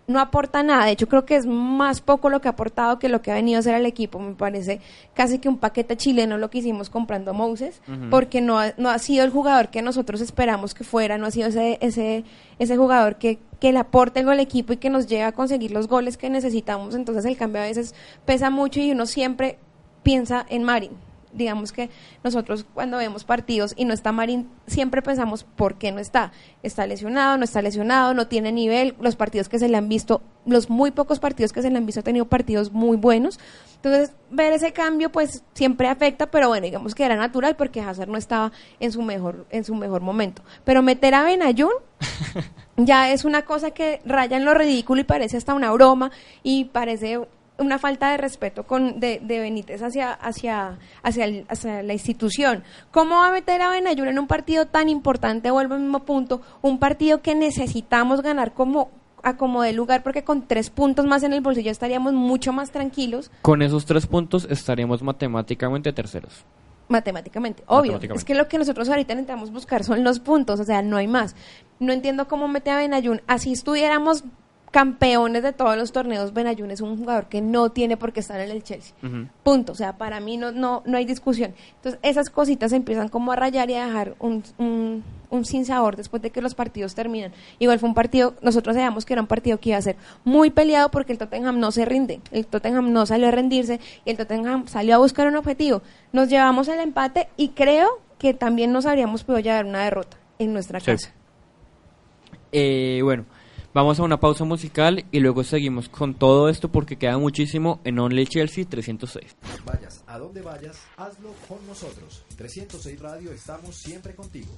no aporta nada. De hecho, creo que es más poco lo que ha aportado que lo que ha venido a hacer al equipo. Me parece casi que un paquete chileno lo que hicimos comprando a Moses, porque no ha, no ha sido el jugador que nosotros esperamos que fuera, no ha sido ese, ese, ese jugador que, que le aporte algo al equipo y que nos lleve a conseguir los goles que necesitamos. Entonces, el cambio a veces pesa mucho y uno siempre piensa en Marin. Digamos que nosotros cuando vemos partidos y no está Marín, siempre pensamos por qué no está. Está lesionado, no está lesionado, no tiene nivel. Los partidos que se le han visto, los muy pocos partidos que se le han visto, ha tenido partidos muy buenos. Entonces, ver ese cambio, pues siempre afecta, pero bueno, digamos que era natural porque Hazard no estaba en su mejor, en su mejor momento. Pero meter a Benayoun [laughs] ya es una cosa que raya en lo ridículo y parece hasta una broma y parece una falta de respeto con de, de Benítez hacia hacia hacia, el- hacia la institución. ¿Cómo va a meter a Benayoun en un partido tan importante? Vuelvo al mismo punto, un partido que necesitamos ganar como a como de lugar porque con tres puntos más en el bolsillo estaríamos mucho más tranquilos Con esos tres puntos estaríamos matemáticamente terceros. matemáticamente, obvio. Matemáticamente. Es que lo que nosotros ahorita intentamos buscar son los puntos, o sea, no hay más. No entiendo cómo mete a Benayoun. Así estuviéramos campeones de todos los torneos, Benayoun es un jugador que no tiene por qué estar en el Chelsea. Punto. O sea, para mí no, no, no hay discusión. Entonces, esas cositas empiezan como a rayar y a dejar un, un, un sinsabor después de que los partidos terminan. Igual fue un partido, nosotros sabíamos que era un partido que iba a ser muy peleado porque el Tottenham no se rinde. El Tottenham no salió a rendirse y el Tottenham salió a buscar un objetivo. Nos llevamos el empate y creo que también nos habríamos podido llevar una derrota en nuestra Sí. casa. Eh, bueno, vamos a una pausa musical y luego seguimos con todo esto porque queda muchísimo en Only Chelsea 306. Vayas a donde vayas, hazlo con nosotros. 306 Radio, estamos siempre contigo.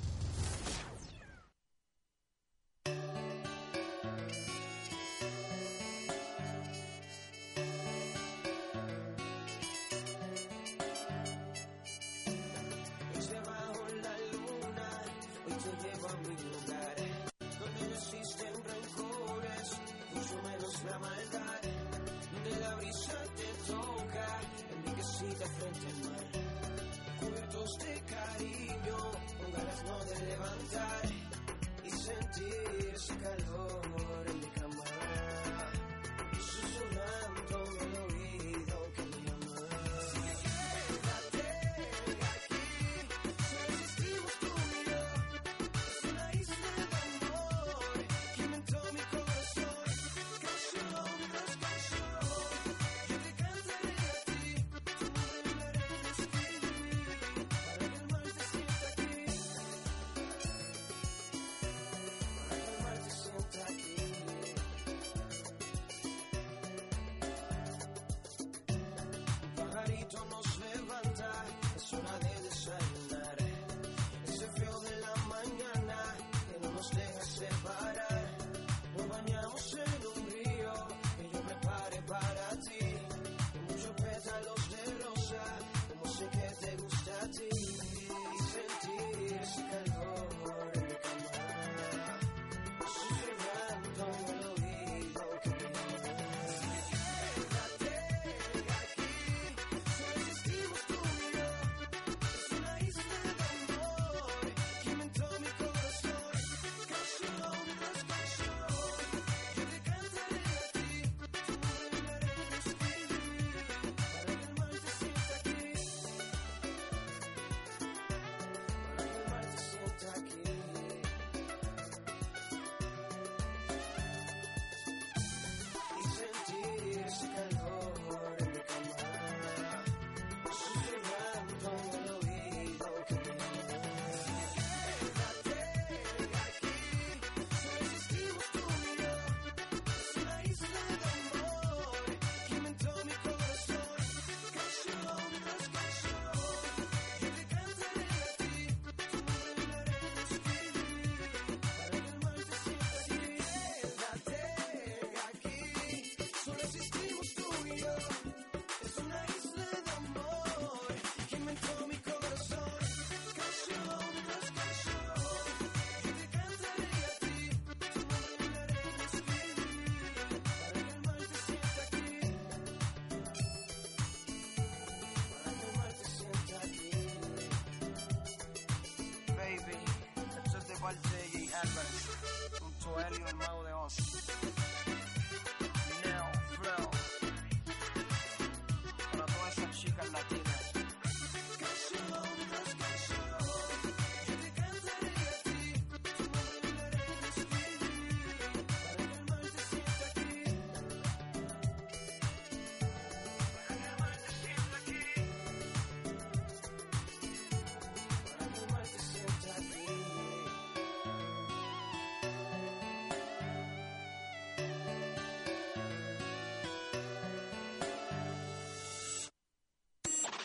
Álvarez, junto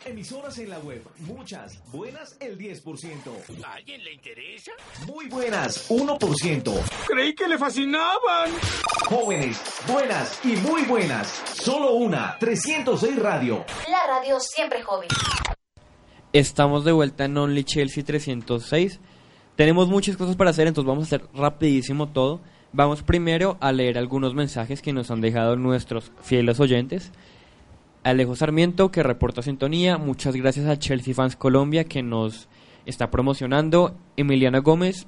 Emisoras en la web, muchas, buenas el 10%. ¿A alguien le interesa? Muy buenas, 1%. Creí que le fascinaban. Jóvenes, buenas y muy buenas. Solo una, 306 Radio. La radio siempre joven. Estamos de vuelta en Only Chelsea 306. Tenemos muchas cosas para hacer, entonces vamos a hacer rapidísimo todo. Vamos primero a leer algunos mensajes que nos han dejado nuestros fieles oyentes. Alejo Sarmiento, que reporta sintonía. Muchas gracias a Chelsea Fans Colombia, que nos está promocionando. Emiliana Gómez,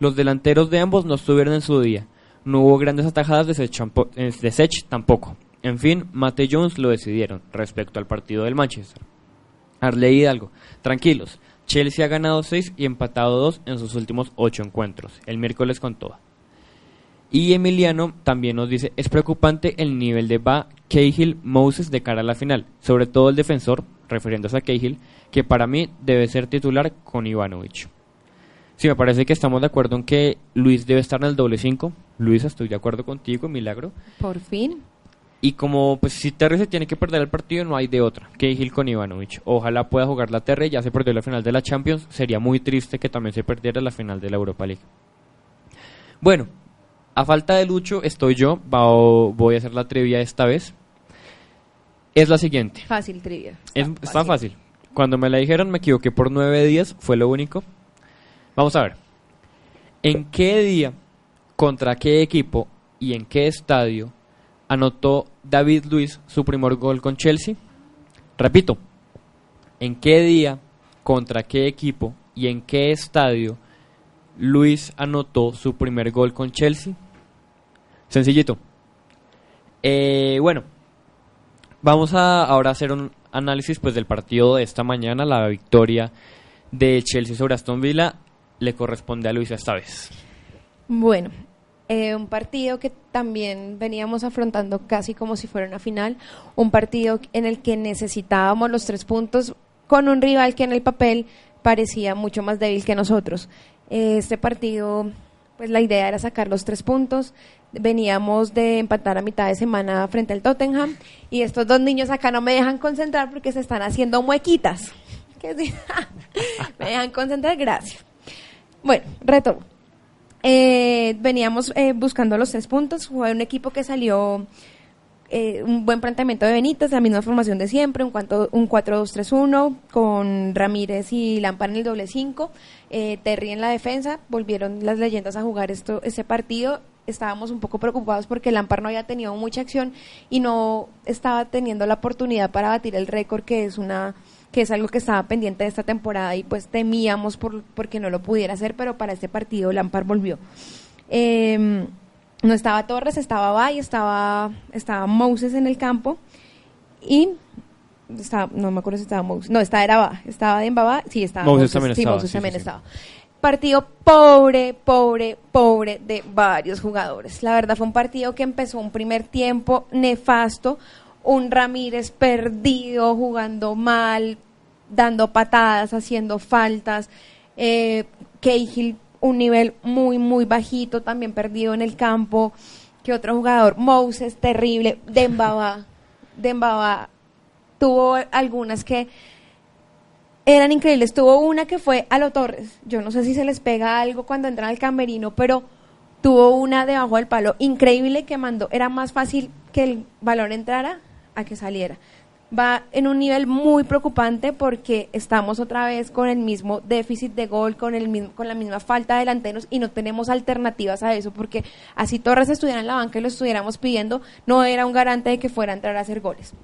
los delanteros de ambos no estuvieron en su día. No hubo grandes atajadas de Sech, eh, Sech tampoco. En fin, Mate Jones lo decidieron respecto al partido del Manchester. Arley Hidalgo, tranquilos. Chelsea ha ganado 6 y empatado 2 en sus últimos 8 encuentros. El miércoles con toda. Y Emiliano también nos dice, es preocupante el nivel de Ba, Cahill, Moses de cara a la final, sobre todo el defensor, refiriéndose a Cahill, que para mí debe ser titular con Ivanovic. Sí, me parece que estamos de acuerdo en que Luis debe estar en el doble 5. Luisa, estoy de acuerdo contigo, Milagro. Por fin. Y como pues si Terry se tiene que perder el partido, no hay de otra. Cahill con Ivanovic. Ojalá pueda jugar la Terry, ya se perdió la final de la Champions. Sería muy triste que también se perdiera la final de la Europa League. Bueno, a falta de Lucho, estoy yo. Voy a hacer la trivia esta vez. Es la siguiente. Fácil trivia. Es- está fácil. Cuando me la dijeron me equivoqué por nueve días, fue lo único. Vamos a ver. ¿En qué día, contra qué equipo y en qué estadio anotó David Luis su primer gol con Chelsea? Repito. ¿En qué día, contra qué equipo y en qué estadio Luis anotó su primer gol con Chelsea? Sencillito. Eh, bueno, Vamos a ahora hacer un análisis pues del partido de esta mañana, la victoria de Chelsea sobre Aston Villa le corresponde a Luis esta vez. Bueno, eh, un partido que también veníamos afrontando casi como si fuera una final, un partido en el que necesitábamos los tres puntos con un rival que en el papel parecía mucho más débil que nosotros. Eh, este partido, pues la idea era sacar los tres puntos. Veníamos de empatar a mitad de semana frente al Tottenham y estos dos niños acá no me dejan concentrar porque se están haciendo muequitas. [laughs] [laughs] Me dejan concentrar, gracias. Bueno, retomo. Eh, veníamos eh, buscando los tres puntos. Fue un equipo que salió eh, un buen planteamiento de Benítez, la misma formación de siempre, un, cuanto- un 4-2-3-1 con Ramírez y Lampard en el doble 5, eh, Terry en la defensa. Volvieron las leyendas a jugar esto, ese partido. Estábamos un poco preocupados porque Lampard no había tenido mucha acción y no estaba teniendo la oportunidad para batir el récord que es una que es algo que estaba pendiente de esta temporada y pues temíamos por porque no lo pudiera hacer, pero para este partido Lampard volvió. Eh, no estaba Torres, estaba Bay, estaba, estaba Moses en el campo y estaba, no me acuerdo si estaba Moses, no, estaba era Ba, estaba Dembaba, sí, estaba Moses también sí, estaba, Moses sí, también sí. estaba. Partido pobre, pobre, pobre de varios jugadores. La verdad fue un partido que empezó un primer tiempo nefasto, un Ramírez perdido, jugando mal, dando patadas, haciendo faltas. Eh, Cahill, un nivel muy, muy bajito, también perdido en el campo. que otro jugador? Moses, terrible. Dembaba. [laughs] Dembaba tuvo algunas que eran increíbles. Tuvo una que fue a lo Torres. Yo no sé si se les pega algo cuando entran al camerino, pero tuvo una debajo del palo increíble que mandó. Era más fácil que el balón entrara a que saliera. Va en un nivel muy preocupante porque estamos otra vez con el mismo déficit de gol, con, el mismo, con la misma falta de delanteros y no tenemos alternativas a eso porque así Torres estuviera en la banca y lo estuviéramos pidiendo, no era un garante de que fuera a entrar a hacer goles.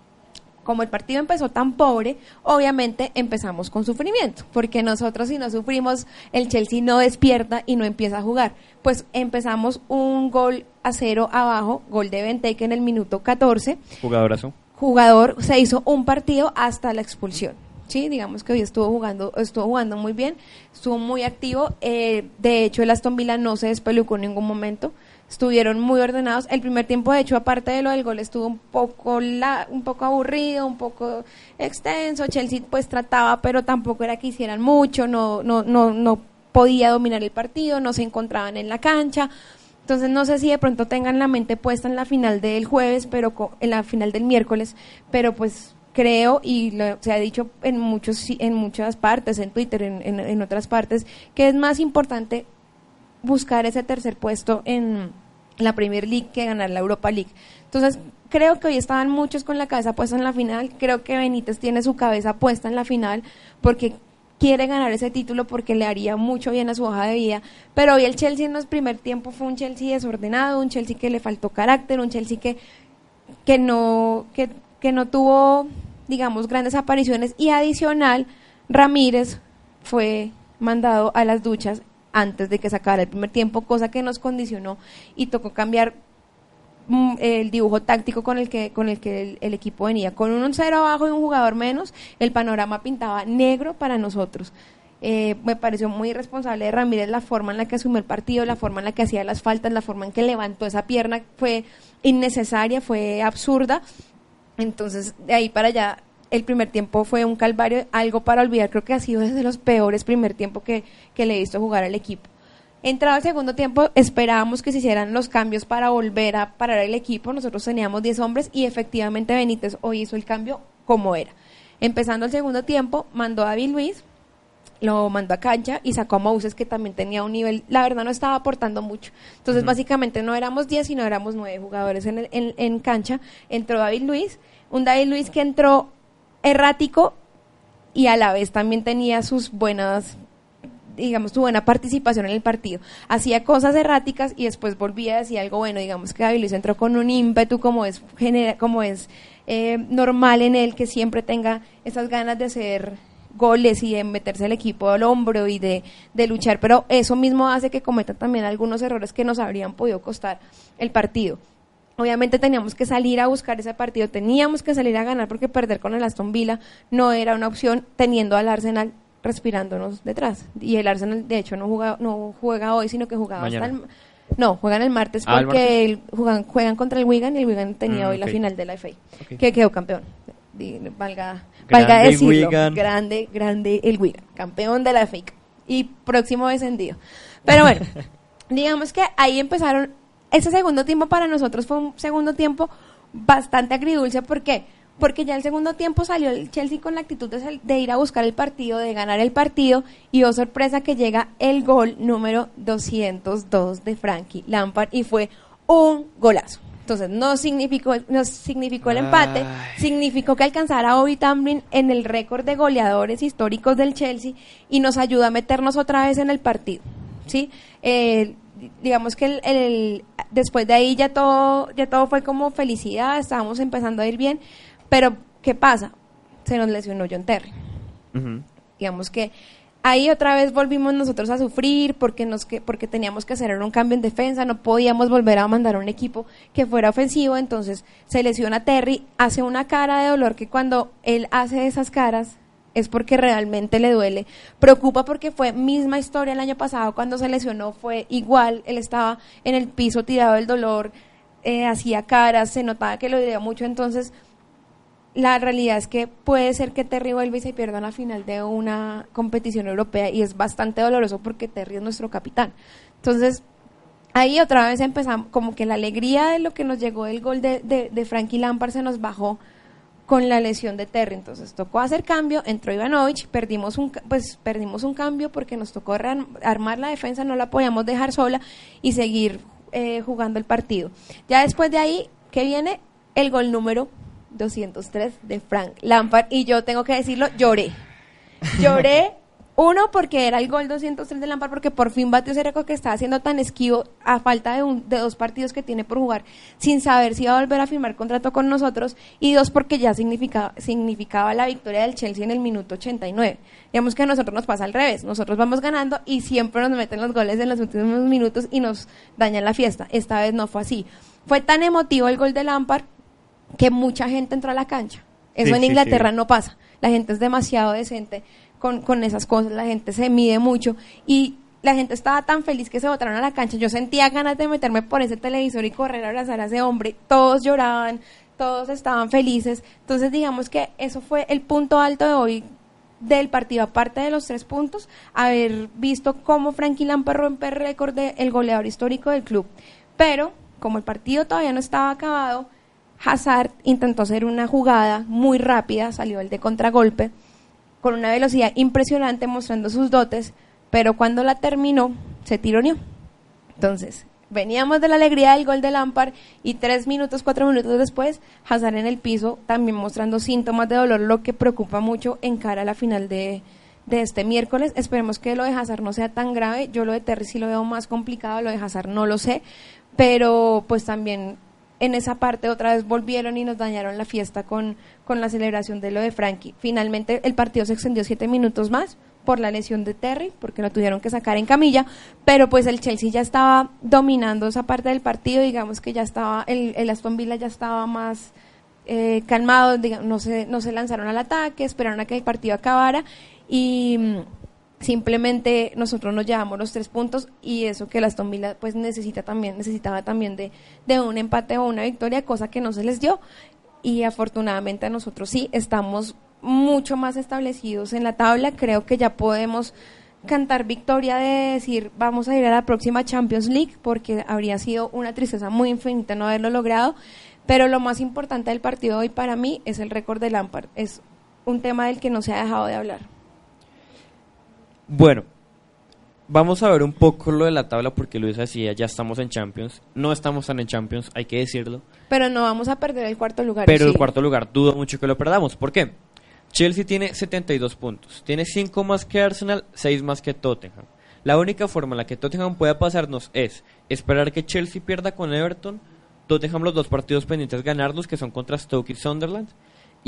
como el partido empezó tan pobre, obviamente empezamos con sufrimiento, porque nosotros si no sufrimos, el Chelsea no despierta y no empieza a jugar. Pues empezamos un gol a cero abajo, gol de Benteke en el minuto 14, Jugadorazo. Jugador se hizo un partido hasta la expulsión. Sí, digamos que hoy estuvo jugando, estuvo jugando muy bien, estuvo muy activo. eh, de hecho, el Aston Villa no se despelucó en ningún momento. Estuvieron muy ordenados. El primer tiempo, de hecho, aparte de lo del gol, estuvo un poco la, un poco aburrido, un poco extenso. Chelsea pues trataba, pero tampoco era que hicieran mucho. No, no, no, no podía dominar el partido, no se encontraban en la cancha. Entonces no sé si de pronto tengan la mente puesta en la final del jueves, pero en la final del miércoles, pero pues creo y lo- se ha dicho en muchos en muchas partes, en Twitter, en, en- en otras partes, que es más importante buscar ese tercer puesto en la Premier League que ganar la Europa League. Entonces, creo que hoy estaban muchos con la cabeza puesta en la final. Creo que Benítez tiene su cabeza puesta en la final porque quiere ganar ese título porque le haría mucho bien a su hoja de vida. Pero hoy el Chelsea en los primer tiempo fue un Chelsea desordenado, un Chelsea que le faltó carácter, un Chelsea que, que no que, que no tuvo digamos grandes apariciones y adicional Ramírez fue mandado a las duchas antes de que sacara el primer tiempo, cosa que nos condicionó y tocó cambiar el dibujo táctico con el que con el que el, equipo venía con un 0 abajo y un jugador menos, el panorama pintaba negro para nosotros. Eh, me pareció muy irresponsable de Ramírez la forma en la que asumió el partido, la forma en la que hacía las faltas, la forma en que levantó esa pierna fue innecesaria, fue absurda. Entonces, de ahí para allá, el primer tiempo fue un calvario, algo para olvidar. Creo que ha sido desde los peores primer tiempo que, que le he visto jugar al equipo. Entrado el segundo tiempo, esperábamos que se hicieran los cambios para volver a parar el equipo. Nosotros teníamos 10 hombres y efectivamente Benítez hoy hizo el cambio como era. Empezando el segundo tiempo, mandó a David Luis, lo mandó a cancha y sacó a Moses que también tenía un nivel, la verdad no estaba aportando mucho. Entonces básicamente no éramos 10 sino éramos 9 jugadores en, el- en, en cancha. Entró David Luis, un David Luis que entró errático y a la vez también tenía sus buenas digamos, su buena participación en el partido. Hacía cosas erráticas y después volvía a decir algo bueno. Digamos que David Luis entró con un ímpetu como es, genera- como es eh, normal en él, que siempre tenga esas ganas de hacer goles y de meterse el equipo al hombro y de, de luchar, pero eso mismo hace que cometa también algunos errores que nos habrían podido costar el partido. Obviamente teníamos que salir a buscar ese partido, teníamos que salir a ganar porque perder con el Aston Villa no era una opción teniendo al Arsenal respirándonos detrás. Y el Arsenal de hecho no juega, no juega hoy, sino que jugaba hasta el, no, juegan el martes Ah, el porque el- juegan, juegan contra el Wigan y el Wigan tenía Mm, hoy la final de la FA, que quedó campeón. Valga, Grande valga decirlo, Wigan. grande, grande el Wigan, campeón de la FA y próximo descendido. Pero bueno, [laughs] digamos que ahí empezaron, ese segundo tiempo para nosotros fue un segundo tiempo bastante agridulce, ¿por qué? Porque ya el segundo tiempo salió el Chelsea con la actitud de, sal- de ir a buscar el partido, de ganar el partido, y oh sorpresa que llega el gol número 202 de Frankie Lampard, y fue un golazo. Entonces, no significó, no significó el empate, Ay. significó que alcanzara a Bobby Tamblin en el récord de goleadores históricos del Chelsea y nos ayuda a meternos otra vez en el partido. ¿sí? Eh, digamos que el, el- después de ahí ya todo, ya todo fue como felicidad, estábamos empezando a ir bien, pero ¿qué pasa? Se nos lesionó John Terry digamos que ahí otra vez volvimos nosotros a sufrir porque nos que porque teníamos que hacer un cambio en defensa, no podíamos volver a mandar un equipo que fuera ofensivo, entonces se lesiona Terry, hace una cara de dolor que cuando él hace esas caras es porque realmente le duele. Preocupa porque fue misma historia el año pasado cuando se lesionó, fue igual, él estaba en el piso tirado del dolor, eh, hacía caras, se notaba que lo dolía mucho, entonces la realidad es que puede ser que Terry vuelva y se pierda la final de una competición europea y es bastante doloroso porque Terry es nuestro capitán. Entonces, ahí otra vez empezamos, como que la alegría de lo que nos llegó del gol de, de, de Frankie Lampard se nos bajó con la lesión de Terry. Entonces tocó hacer cambio, entró Ivanovich, perdimos un, pues, perdimos un cambio porque nos tocó armar la defensa, no la podíamos dejar sola y seguir eh, jugando el partido. Ya después de ahí, que viene el gol número 203 de Frank Lampard y yo tengo que decirlo, lloré. Lloré [laughs] Uno, porque era el gol 203 de Lampard, porque por fin batió ese récord que estaba haciendo tan esquivo a falta de, un, de dos partidos que tiene por jugar, sin saber si iba a volver a firmar contrato con nosotros. Y dos, porque ya significaba, significaba la victoria del Chelsea en el minuto 89. Digamos que a nosotros nos pasa al revés. Nosotros vamos ganando y siempre nos meten los goles en los últimos minutos y nos dañan la fiesta. Esta vez no fue así. Fue tan emotivo el gol de Lampard que mucha gente entró a la cancha. Eso Sí, en sí, Inglaterra sí. no pasa. La gente es demasiado decente con, con esas cosas, la gente se mide mucho y la gente estaba tan feliz que se botaron a la cancha. Yo sentía ganas de meterme por ese televisor y correr a abrazar a ese hombre. Todos lloraban, todos estaban felices. Entonces digamos que eso fue el punto alto de hoy del partido, aparte de los tres puntos, haber visto cómo Frankie Lampard rompe el récord del goleador histórico del club. Pero, como el partido todavía no estaba acabado, Hazard intentó hacer una jugada muy rápida, salió el de contragolpe, con una velocidad impresionante mostrando sus dotes, pero cuando la terminó, se tironeó. Entonces, veníamos de la alegría del gol de Lampard y tres minutos, cuatro minutos después, Hazard en el piso, también mostrando síntomas de dolor, lo que preocupa mucho en cara a la final de, de este miércoles. Esperemos que lo de Hazard no sea tan grave. Yo lo de Terry sí lo veo más complicado, lo de Hazard no lo sé, pero pues también en esa parte otra vez volvieron y nos dañaron la fiesta con, con la celebración de lo de Frankie. Finalmente el partido se extendió siete minutos más por la lesión de Terry, porque lo tuvieron que sacar en camilla, pero pues el Chelsea ya estaba dominando esa parte del partido, digamos que ya estaba, el, el Aston Villa ya estaba más eh, calmado, diga- no se, no se lanzaron al ataque, esperaron a que el partido acabara y mm, simplemente nosotros nos llevamos los tres puntos y eso que el Aston pues necesita también, necesitaba también de, de un empate o una victoria, cosa que no se les dio. Y afortunadamente a nosotros sí estamos mucho más establecidos en la tabla, creo que ya podemos cantar victoria de decir vamos a ir a la próxima Champions League porque habría sido una tristeza muy infinita no haberlo logrado, pero lo más importante del partido hoy para mí es el récord de Lampard, es un tema del que no se ha dejado de hablar. Bueno, vamos a ver un poco lo de la tabla porque Luis decía, ya estamos en Champions. No estamos tan en Champions, hay que decirlo. Pero no vamos a perder el cuarto lugar. Pero sí. el cuarto lugar dudo mucho que lo perdamos. ¿Por qué? Chelsea tiene 72 puntos. Tiene 5 más que Arsenal, 6 más que Tottenham. La única forma en la que Tottenham pueda pasarnos es esperar que Chelsea pierda con Everton, Tottenham los dos partidos pendientes ganarlos, que son contra Stoke y Sunderland,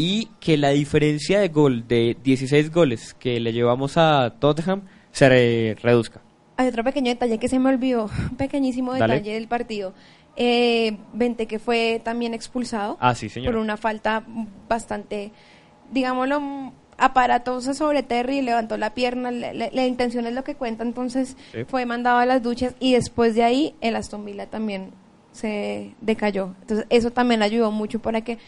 y que la diferencia de gol de 16 goles que le llevamos a Tottenham se re- reduzca. Hay otro pequeño detalle que se me olvidó, [laughs] pequeñísimo Dale. detalle del partido. Eh, Vente que fue también expulsado Ah, sí, por una falta bastante, digámoslo, aparatosa sobre Terry, levantó la pierna, le- le- la intención es lo que cuenta, entonces Sí. fue mandado a las duchas y después de ahí el Aston Villa también se decayó. Entonces eso también ayudó mucho para que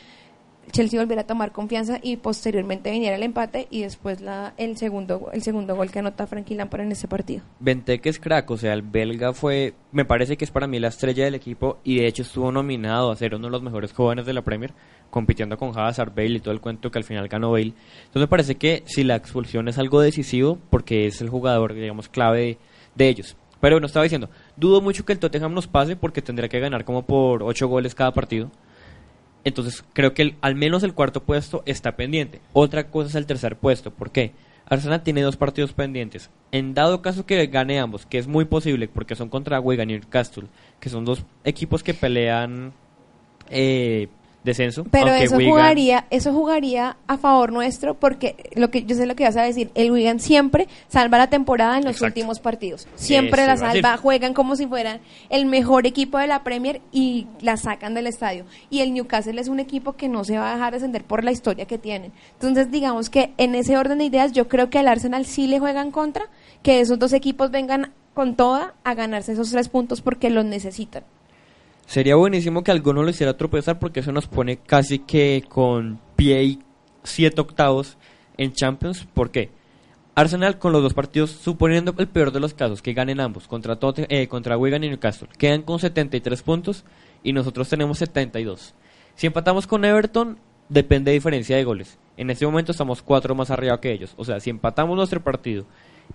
Chelsea volviera a tomar confianza y posteriormente viniera el empate y después la, el segundo el segundo gol que anota Frankie Lampard en ese partido. Benteke es crack, o sea, el belga fue, me parece que es para mí la estrella del equipo y de hecho estuvo nominado a ser uno de los mejores jóvenes de la Premier, compitiendo con Hazard, Bale y todo el cuento que al final ganó Bale. Entonces me parece que si la expulsión es algo decisivo, porque es el jugador, digamos, clave de, ellos. Pero bueno, estaba diciendo, dudo mucho que el Tottenham nos pase porque tendría que ganar como por 8 goles cada partido. Entonces creo que el- al menos el cuarto puesto está pendiente. Otra cosa es el tercer puesto. ¿Por qué? Arsenal tiene dos partidos pendientes. En dado caso que gane ambos, que es muy posible porque son contra Wigan y Newcastle, que son dos equipos que pelean eh, descenso. Pero eso Wigan- jugaría, eso jugaría a favor nuestro porque lo que yo sé lo que vas a decir, el Wigan siempre salva la temporada en los Exacto. últimos partidos. Siempre Eso la salva, juegan como si fueran el mejor equipo de la Premier y la sacan del estadio. Y el Newcastle es un equipo que no se va a dejar descender por la historia que tienen. Entonces, digamos que en ese orden de ideas, yo creo que al Arsenal sí le juegan contra, que esos dos equipos vengan con toda a ganarse esos tres puntos porque los necesitan. Sería buenísimo que alguno lo hiciera tropezar porque eso nos pone casi que con pie y siete octavos en Champions. ¿Por qué? Arsenal con los dos partidos, suponiendo el peor de los casos, que ganen ambos contra, eh, contra Wigan y Newcastle, quedan con 73 puntos y nosotros tenemos 72. Si empatamos con Everton, depende de diferencia de goles. En este momento estamos cuatro más arriba que ellos. O sea, si empatamos nuestro partido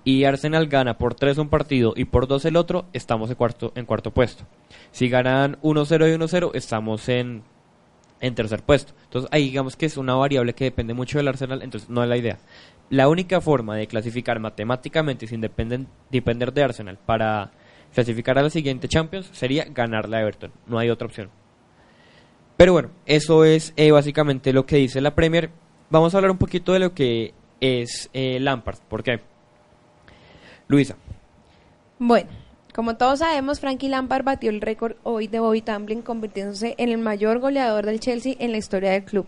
y Arsenal gana por 3 un partido y por 2 el otro, estamos en cuarto, en cuarto puesto. Si ganan 1-0 y 1-0, estamos en, tercer puesto. Entonces ahí digamos que es una variable que depende mucho del Arsenal, entonces no es la idea. la única forma de clasificar matemáticamente sin dependen- depender de Arsenal para clasificar a la siguiente Champions sería ganarle a Everton. No hay otra opción. Pero bueno, eso es eh, básicamente lo que dice la Premier. Vamos a hablar un poquito de lo que es eh, Lampard. ¿Por qué? Luisa, Bueno, como todos sabemos, Frankie Lampard batió el récord hoy de Bobby Tamblyn, convirtiéndose en el mayor goleador del Chelsea en la historia del club.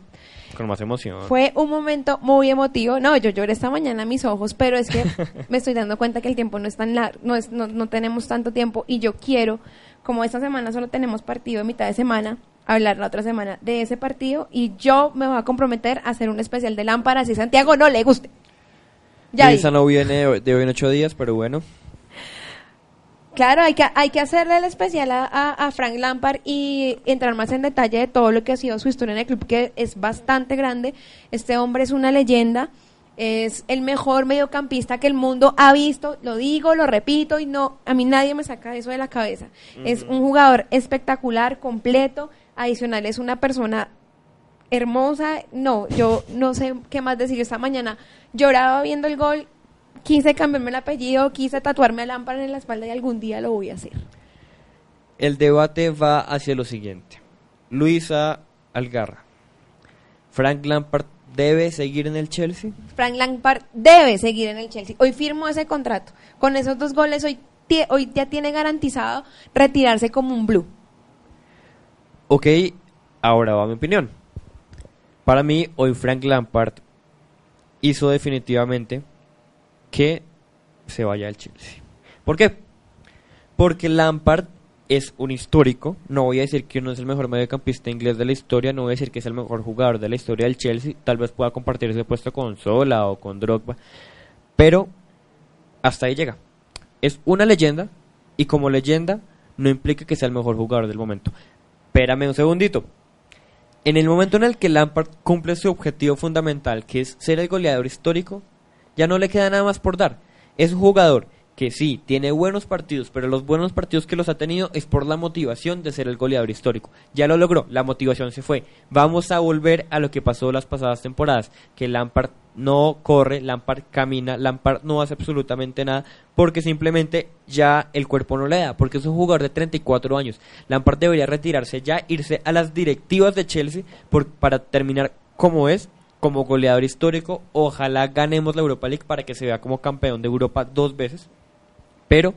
con más emoción. Fue un momento muy emotivo. No, yo lloré esta mañana a mis ojos, pero es que [laughs] me estoy dando cuenta que el tiempo no es tan largo, no, es, no, no tenemos tanto tiempo y yo quiero, como esta semana solo tenemos partido en mitad de semana, hablar la otra semana de ese partido y yo me voy a comprometer a hacer un especial de lámpara si Santiago no le guste. Ya vi. no viene de, hoy en ocho días, pero bueno. Claro, hay que, hay que hacerle el especial a, a- a Frank Lampard y entrar más en detalle de todo lo que ha sido su historia en el club, que es bastante grande. Este hombre es una leyenda, es el mejor mediocampista que el mundo ha visto, lo digo, lo repito y no, a mí nadie me saca eso de la cabeza. Es un jugador espectacular, completo, adicional es una persona hermosa. No, yo no sé qué más decir. Esta mañana lloraba viendo el gol, quise cambiarme el apellido, quise tatuarme a lámpara en la espalda y algún día lo voy a hacer. El debate va hacia lo siguiente. Luisa Algarra. Frank Lampard debe seguir en el Chelsea. Frank Lampard debe seguir en el Chelsea. Hoy firmó ese contrato. Con esos dos goles hoy, hoy ya tiene garantizado retirarse como un blue. Ok, ahora va mi opinión. Para mí, hoy Frank Lampard hizo definitivamente que se vaya al Chelsea. ¿Por qué? Porque Lampard es un histórico. No voy a decir que uno es el mejor mediocampista inglés de la historia. No voy a decir que es el mejor jugador de la historia del Chelsea. Tal vez pueda compartir ese puesto con Sola o con Drogba. Pero hasta ahí llega. Es una leyenda y como leyenda no implica que sea el mejor jugador del momento. Espérame un segundito. En el momento en el que Lampard cumple su objetivo fundamental, que es ser el goleador histórico, ya no le queda nada más por dar. Es un jugador que sí, tiene buenos partidos, pero los buenos partidos que los ha tenido es por la motivación de ser el goleador histórico. Ya lo logró, la motivación se fue. Vamos a volver a lo que pasó las pasadas temporadas, que Lampard no corre, Lampard camina, Lampard no hace absolutamente nada, porque simplemente ya el cuerpo no le da, porque es un jugador de 34 años. Lampard debería retirarse ya, irse a las directivas de Chelsea por- para terminar como es, como goleador histórico. Ojalá ganemos la Europa League para que se vea como campeón de Europa dos veces. Pero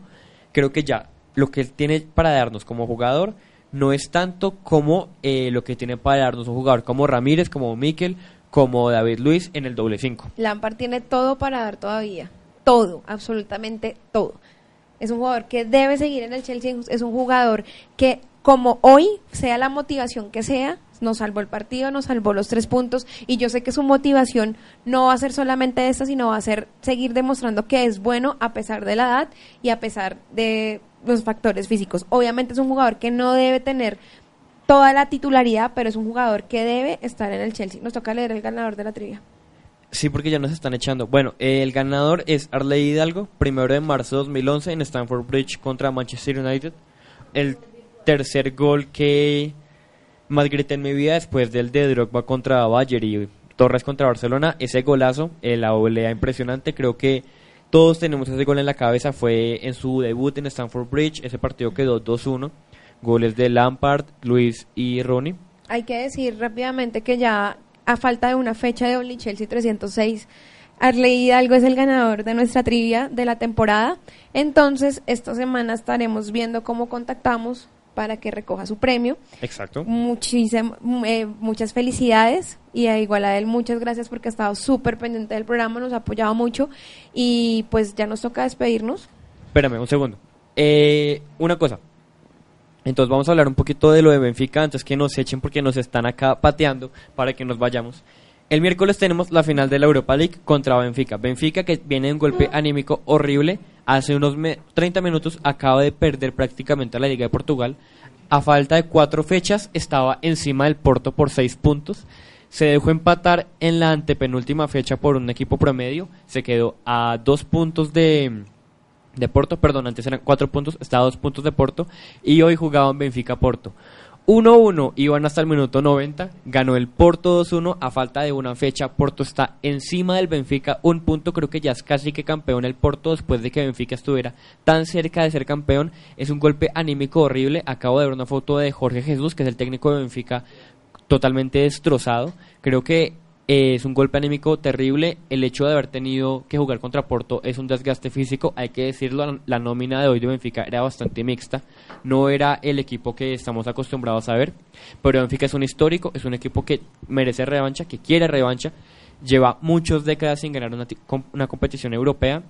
creo que ya lo que él tiene para darnos como jugador no es tanto como eh, lo que tiene para darnos un jugador como Ramírez, como Mikel, como David Luis en el doble 5. Lampard tiene todo para dar todavía. Todo, absolutamente todo. Es un jugador que debe seguir en el Chelsea. Es un jugador que, como hoy, sea la motivación que sea, nos salvó el partido, nos salvó los tres puntos. Y yo sé que su motivación no va a ser solamente esta, sino va a ser seguir demostrando que es bueno a pesar de la edad y a pesar de los factores físicos. Obviamente es un jugador que no debe tener toda la titularidad, pero es un jugador que debe estar en el Chelsea. Nos toca leer el ganador de la trivia. Sí, porque ya nos están echando. Bueno, el ganador es Arley Hidalgo, primero de marzo de 2011 en Stamford Bridge contra Manchester United. El tercer gol que más grité en mi vida después del de Drogba contra Bayer y Torres contra Barcelona. Ese golazo, eh, la volea impresionante. Creo que todos tenemos ese gol en la cabeza. Fue en su debut en Stamford Bridge. Ese partido quedó 2-1. Goles de Lampard, Luis y Ronnie. Hay que decir rápidamente que ya a falta de una fecha de Only Chelsea 306, Arley Hidalgo es el ganador de nuestra trivia de la temporada. Entonces, esta semana estaremos viendo cómo contactamos para que recoja su premio. Exacto. Muchísim- eh, muchas felicidades y a igual a él muchas gracias porque ha estado súper pendiente del programa, nos ha apoyado mucho y pues ya nos toca despedirnos. Espérame, un segundo. Eh, una cosa. Entonces vamos a hablar un poquito de lo de Benfica antes que nos echen porque nos están acá pateando para que nos vayamos. El miércoles tenemos la final de la Europa League contra Benfica. Benfica que viene de un golpe anímico horrible. Hace unos me- 30 minutos acaba de perder prácticamente la Liga de Portugal. A falta de cuatro fechas estaba encima del Porto por seis puntos. Se dejó empatar en la antepenúltima fecha por un equipo promedio. Se quedó a dos puntos de, de Porto, perdón, antes eran cuatro puntos, estaba a dos puntos de Porto y hoy jugaban Benfica Porto. 1-1 iban hasta el minuto 90, ganó el Porto 2-1 a falta de una fecha. Porto está encima del Benfica, un punto creo que ya es casi que campeón el Porto después de que Benfica estuviera tan cerca de ser campeón. Es un golpe anímico horrible. Acabo de ver una foto de Jorge Jesús, que es el técnico de Benfica, totalmente destrozado. Creo que es un golpe anímico terrible. El hecho de haber tenido que jugar contra Porto es un desgaste físico. Hay que decirlo, la- nómina de hoy de Benfica era bastante mixta. No era el equipo que estamos acostumbrados a ver. Pero Benfica es un histórico, es un equipo que merece revancha, que quiere revancha. Lleva muchas décadas sin ganar una, una competición europea.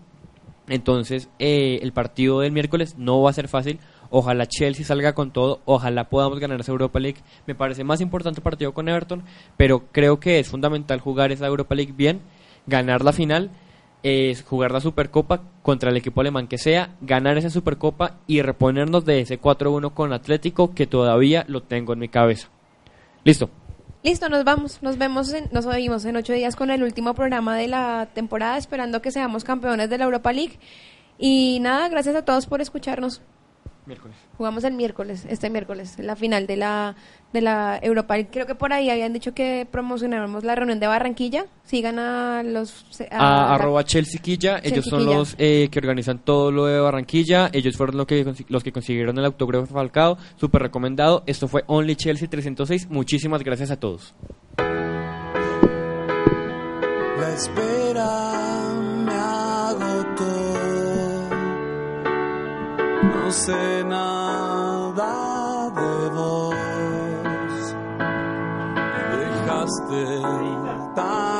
Entonces, eh, el partido del miércoles no va a ser fácil. Ojalá Chelsea salga con todo. Ojalá podamos ganar esa Europa League. Me parece más importante el partido con Everton, pero creo que es fundamental jugar esa Europa League bien, ganar la final, eh, jugar la Supercopa contra el equipo alemán que sea, ganar esa Supercopa y reponernos de ese 4-1 con Atlético que todavía lo tengo en mi cabeza. Listo. Listo, nos vamos. Nos vemos, en- nos oímos en ocho días con el último programa de la temporada, esperando que seamos campeones de la Europa League. Y nada, gracias a todos por escucharnos. Miércoles. Jugamos el miércoles, este miércoles, la final de la de la Europa. Creo que por ahí habían dicho que promocionáramos la reunión de Barranquilla. Sigan a los a a- arroba Chelsea Quilla, ellos son Quilla. los eh, que organizan todo lo de Barranquilla, ellos fueron lo que, los que consiguieron el autógrafo Falcao, súper recomendado, esto fue Only Chelsea 306, muchísimas gracias a todos. La espera No sé nada de vos. Dejaste tanto